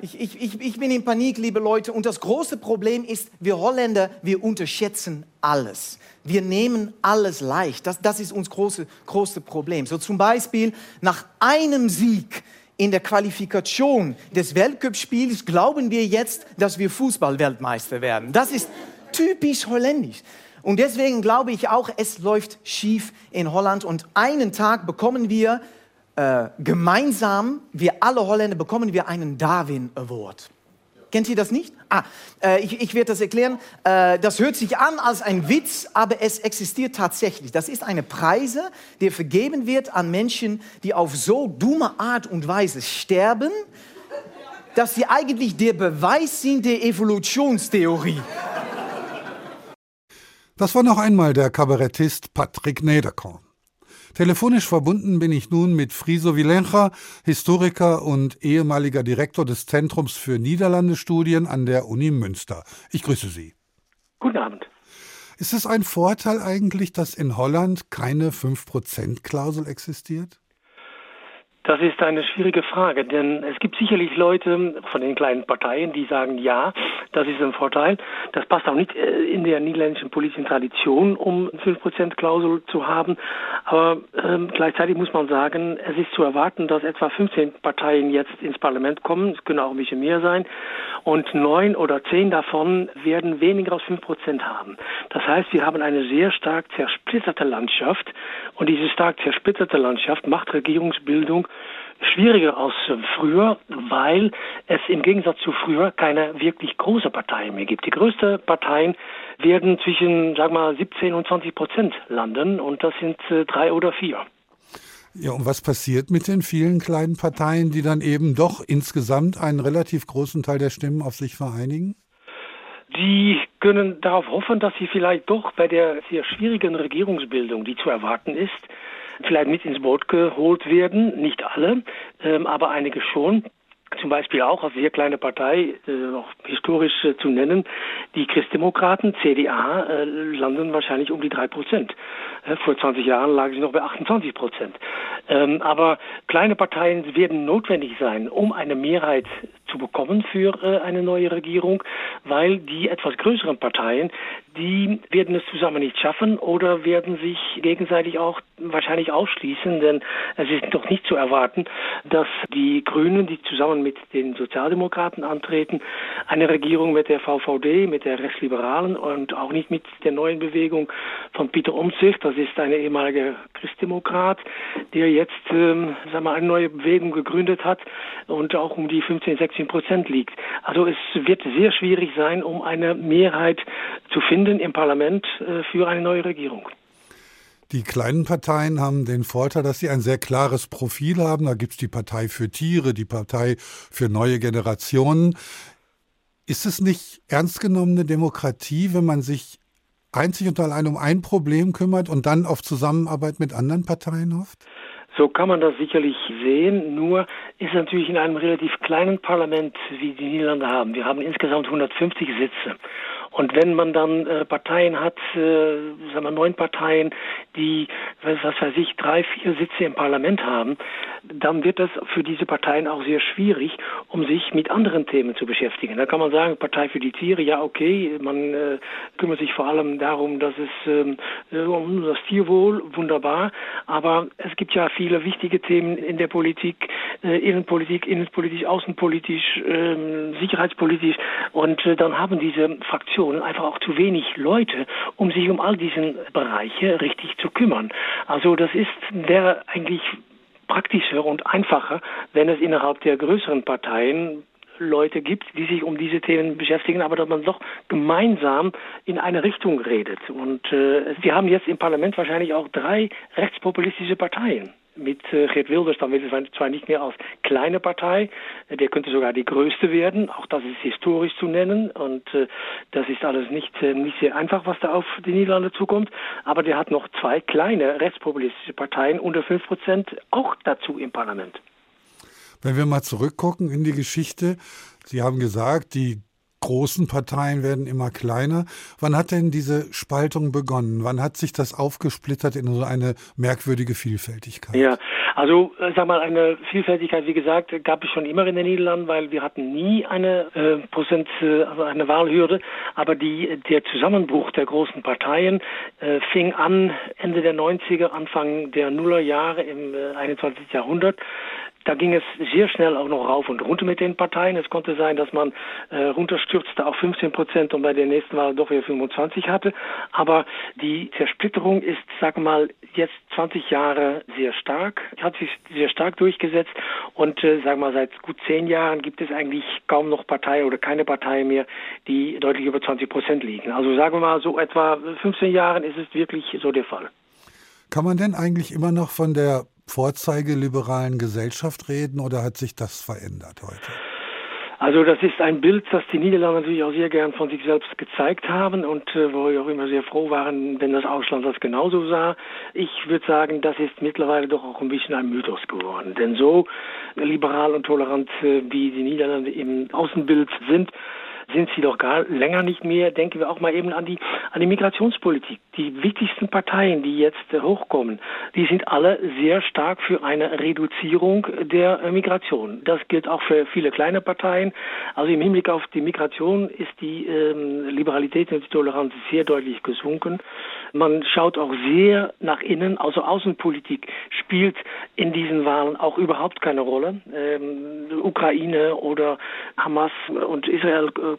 Ich, ich, ich bin in Panik, liebe Leute. Und das große Problem ist, wir Holländer, wir unterschätzen alles. Wir nehmen alles leicht. Das, das ist unser große, große Problem. So zum Beispiel nach einem Sieg in der Qualifikation des Weltcupspiels glauben wir jetzt, dass wir Fußballweltmeister werden. Das ist typisch holländisch. Und deswegen glaube ich auch, es läuft schief in Holland. Und einen Tag bekommen wir äh, gemeinsam, wir alle Holländer, bekommen wir einen Darwin Award. Kennt ihr das nicht? Ah, äh, ich, ich werde das erklären. Äh, das hört sich an als ein Witz, aber es existiert tatsächlich. Das ist eine Preise, die vergeben wird an Menschen, die auf so dumme Art und Weise sterben, dass sie eigentlich der Beweis sind der Evolutionstheorie. Das war noch einmal der Kabarettist Patrick Nederkorn. Telefonisch verbunden bin ich nun mit Friso Vilencha, Historiker und ehemaliger Direktor des Zentrums für Niederlandestudien an der Uni Münster. Ich grüße Sie. Guten Abend. Ist es ein Vorteil eigentlich, dass in Holland keine 5%-Klausel existiert? Das ist eine schwierige Frage, denn es gibt sicherlich Leute von den kleinen Parteien, die sagen, ja, das ist ein Vorteil. Das passt auch nicht äh, in der niederländischen politischen Tradition, um 5%-Klausel zu haben. Aber ähm, gleichzeitig muss man sagen, es ist zu erwarten, dass etwa 15 Parteien jetzt ins Parlament kommen. Es können auch ein bisschen mehr sein. Und neun oder zehn davon werden weniger als 5% haben. Das heißt, wir haben eine sehr stark zersplitterte Landschaft. Und diese stark zersplitterte Landschaft macht Regierungsbildung schwieriger als früher, weil es im Gegensatz zu früher keine wirklich große Partei mehr gibt. Die größten Parteien werden zwischen, sag mal, 17 und 20 Prozent landen und das sind äh, drei oder vier. Ja, und was passiert mit den vielen kleinen Parteien, die dann eben doch insgesamt einen relativ großen Teil der Stimmen auf sich vereinigen? Die können darauf hoffen, dass sie vielleicht doch bei der sehr schwierigen Regierungsbildung, die zu erwarten ist, vielleicht mit ins Boot geholt werden. Nicht alle, ähm, aber einige schon zum Beispiel auch als sehr kleine Partei, äh, auch historisch äh, zu nennen, die Christdemokraten, CDA, äh, landen wahrscheinlich um die drei Prozent. Äh, vor 20 Jahren lagen sie noch bei 28 Prozent. Ähm, aber kleine Parteien werden notwendig sein, um eine Mehrheit zu bekommen für äh, eine neue Regierung, weil die etwas größeren Parteien, die werden es zusammen nicht schaffen oder werden sich gegenseitig auch wahrscheinlich ausschließen, denn es ist doch nicht zu erwarten, dass die Grünen, die zusammen mit den Sozialdemokraten antreten, eine Regierung mit der VVD, mit der Rechtsliberalen und auch nicht mit der neuen Bewegung von Peter Omtzigt, das ist ein ehemaliger Christdemokrat, der jetzt ähm, sagen wir, eine neue Bewegung gegründet hat und auch um die 15, 16 Prozent liegt. Also es wird sehr schwierig sein, um eine Mehrheit zu finden im Parlament äh, für eine neue Regierung. Die kleinen Parteien haben den Vorteil, dass sie ein sehr klares Profil haben. Da gibt es die Partei für Tiere, die Partei für neue Generationen. Ist es nicht ernst genommene Demokratie, wenn man sich einzig und allein um ein Problem kümmert und dann auf Zusammenarbeit mit anderen Parteien hofft? So kann man das sicherlich sehen. Nur ist natürlich in einem relativ kleinen Parlament, wie die Niederlande haben. Wir haben insgesamt 150 Sitze. Und wenn man dann äh, Parteien hat, äh, sagen wir neun Parteien, die, was, was weiß ich, drei, vier Sitze im Parlament haben, dann wird das für diese Parteien auch sehr schwierig, um sich mit anderen Themen zu beschäftigen. Da kann man sagen, Partei für die Tiere, ja okay, man äh, kümmert sich vor allem darum, dass es ähm, äh, um das Tierwohl, wunderbar, aber es gibt ja viele wichtige Themen in der Politik, äh, Innenpolitik, innenpolitisch, außenpolitisch, äh, sicherheitspolitisch und äh, dann haben diese Fraktionen Organisationen einfach auch zu wenig Leute, um sich um all diese Bereiche richtig zu kümmern. Also das ist wäre eigentlich praktischer und einfacher, wenn es innerhalb der größeren Parteien Leute gibt, die sich um diese Themen beschäftigen, aber dass man doch gemeinsam in eine Richtung redet. Und äh, wir haben jetzt im Parlament wahrscheinlich auch drei rechtspopulistische Parteien mit äh, Geert Wilders dann wird es zwar nicht mehr als kleine Partei, der könnte sogar die größte werden, auch das ist historisch zu nennen und äh, das ist alles nicht, äh, nicht sehr einfach, was da auf die Niederlande zukommt, aber der hat noch zwei kleine rechtspopulistische Parteien unter 5 Prozent auch dazu im Parlament. Wenn wir mal zurückgucken in die Geschichte, Sie haben gesagt, die großen Parteien werden immer kleiner. Wann hat denn diese Spaltung begonnen? Wann hat sich das aufgesplittert in so eine merkwürdige Vielfältigkeit? Ja, also äh, sag mal, eine Vielfältigkeit, wie gesagt, gab es schon immer in den Niederlanden, weil wir hatten nie eine äh, Prozent, äh, also eine Wahlhürde, aber die, der Zusammenbruch der großen Parteien äh, fing an Ende der 90er, Anfang der Nullerjahre im äh, 21. Jahrhundert Da ging es sehr schnell auch noch rauf und runter mit den Parteien. Es konnte sein, dass man äh, runterstürzte auf 15 Prozent und bei der nächsten Wahl doch wieder 25 hatte. Aber die Zersplitterung ist, sag mal, jetzt 20 Jahre sehr stark, hat sich sehr stark durchgesetzt und äh, sag mal, seit gut zehn Jahren gibt es eigentlich kaum noch Partei oder keine Partei mehr, die deutlich über 20 Prozent liegen. Also sagen wir mal, so etwa 15 Jahren ist es wirklich so der Fall. Kann man denn eigentlich immer noch von der vorzeigeliberalen Gesellschaft reden oder hat sich das verändert heute? Also das ist ein Bild, das die Niederlande natürlich auch sehr gern von sich selbst gezeigt haben und äh, wo wir auch immer sehr froh waren, wenn das Ausland das genauso sah. Ich würde sagen, das ist mittlerweile doch auch ein bisschen ein Mythos geworden. Denn so liberal und tolerant äh, wie die Niederlande im Außenbild sind, sind sie doch gar länger nicht mehr. Denken wir auch mal eben an die, an die Migrationspolitik. Die wichtigsten Parteien, die jetzt hochkommen, die sind alle sehr stark für eine Reduzierung der Migration. Das gilt auch für viele kleine Parteien. Also im Hinblick auf die Migration ist die ähm, Liberalität und die Toleranz sehr deutlich gesunken. Man schaut auch sehr nach innen, also Außenpolitik spielt in diesen Wahlen auch überhaupt keine Rolle. Ähm, Ukraine oder Hamas und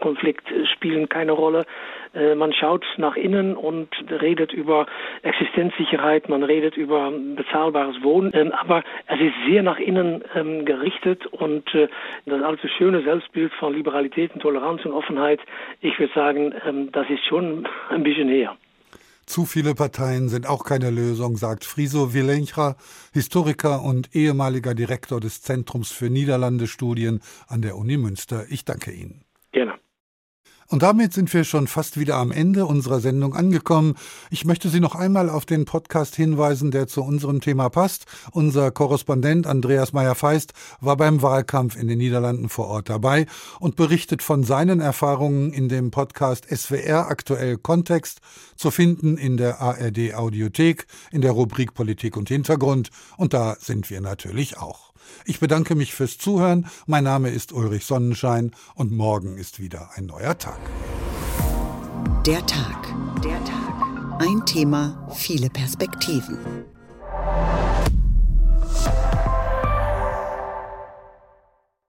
Israel-Konflikt spielen keine Rolle. Äh, man schaut nach innen und redet über Existenzsicherheit, man redet über bezahlbares Wohnen, ähm, aber es ist sehr nach innen ähm, gerichtet und äh, das alte schöne Selbstbild von Liberalität und Toleranz und Offenheit, ich würde sagen, ähm, das ist schon ein bisschen näher. Zu viele Parteien sind auch keine Lösung, sagt Friso Vilencha, Historiker und ehemaliger Direktor des Zentrums für Niederlandestudien an der Uni Münster. Ich danke Ihnen. Und damit sind wir schon fast wieder am Ende unserer Sendung angekommen. Ich möchte Sie noch einmal auf den Podcast hinweisen, der zu unserem Thema passt. Unser Korrespondent Andreas Meyer-Feist war beim Wahlkampf in den Niederlanden vor Ort dabei und berichtet von seinen Erfahrungen in dem Podcast SWR aktuell Kontext, zu finden in der ARD Audiothek, in der Rubrik Politik und Hintergrund. Und da sind wir natürlich auch. Ich bedanke mich fürs Zuhören. Mein Name ist Ulrich Sonnenschein und morgen ist wieder ein neuer Tag. Der Tag. Der Tag. Ein Thema, viele Perspektiven.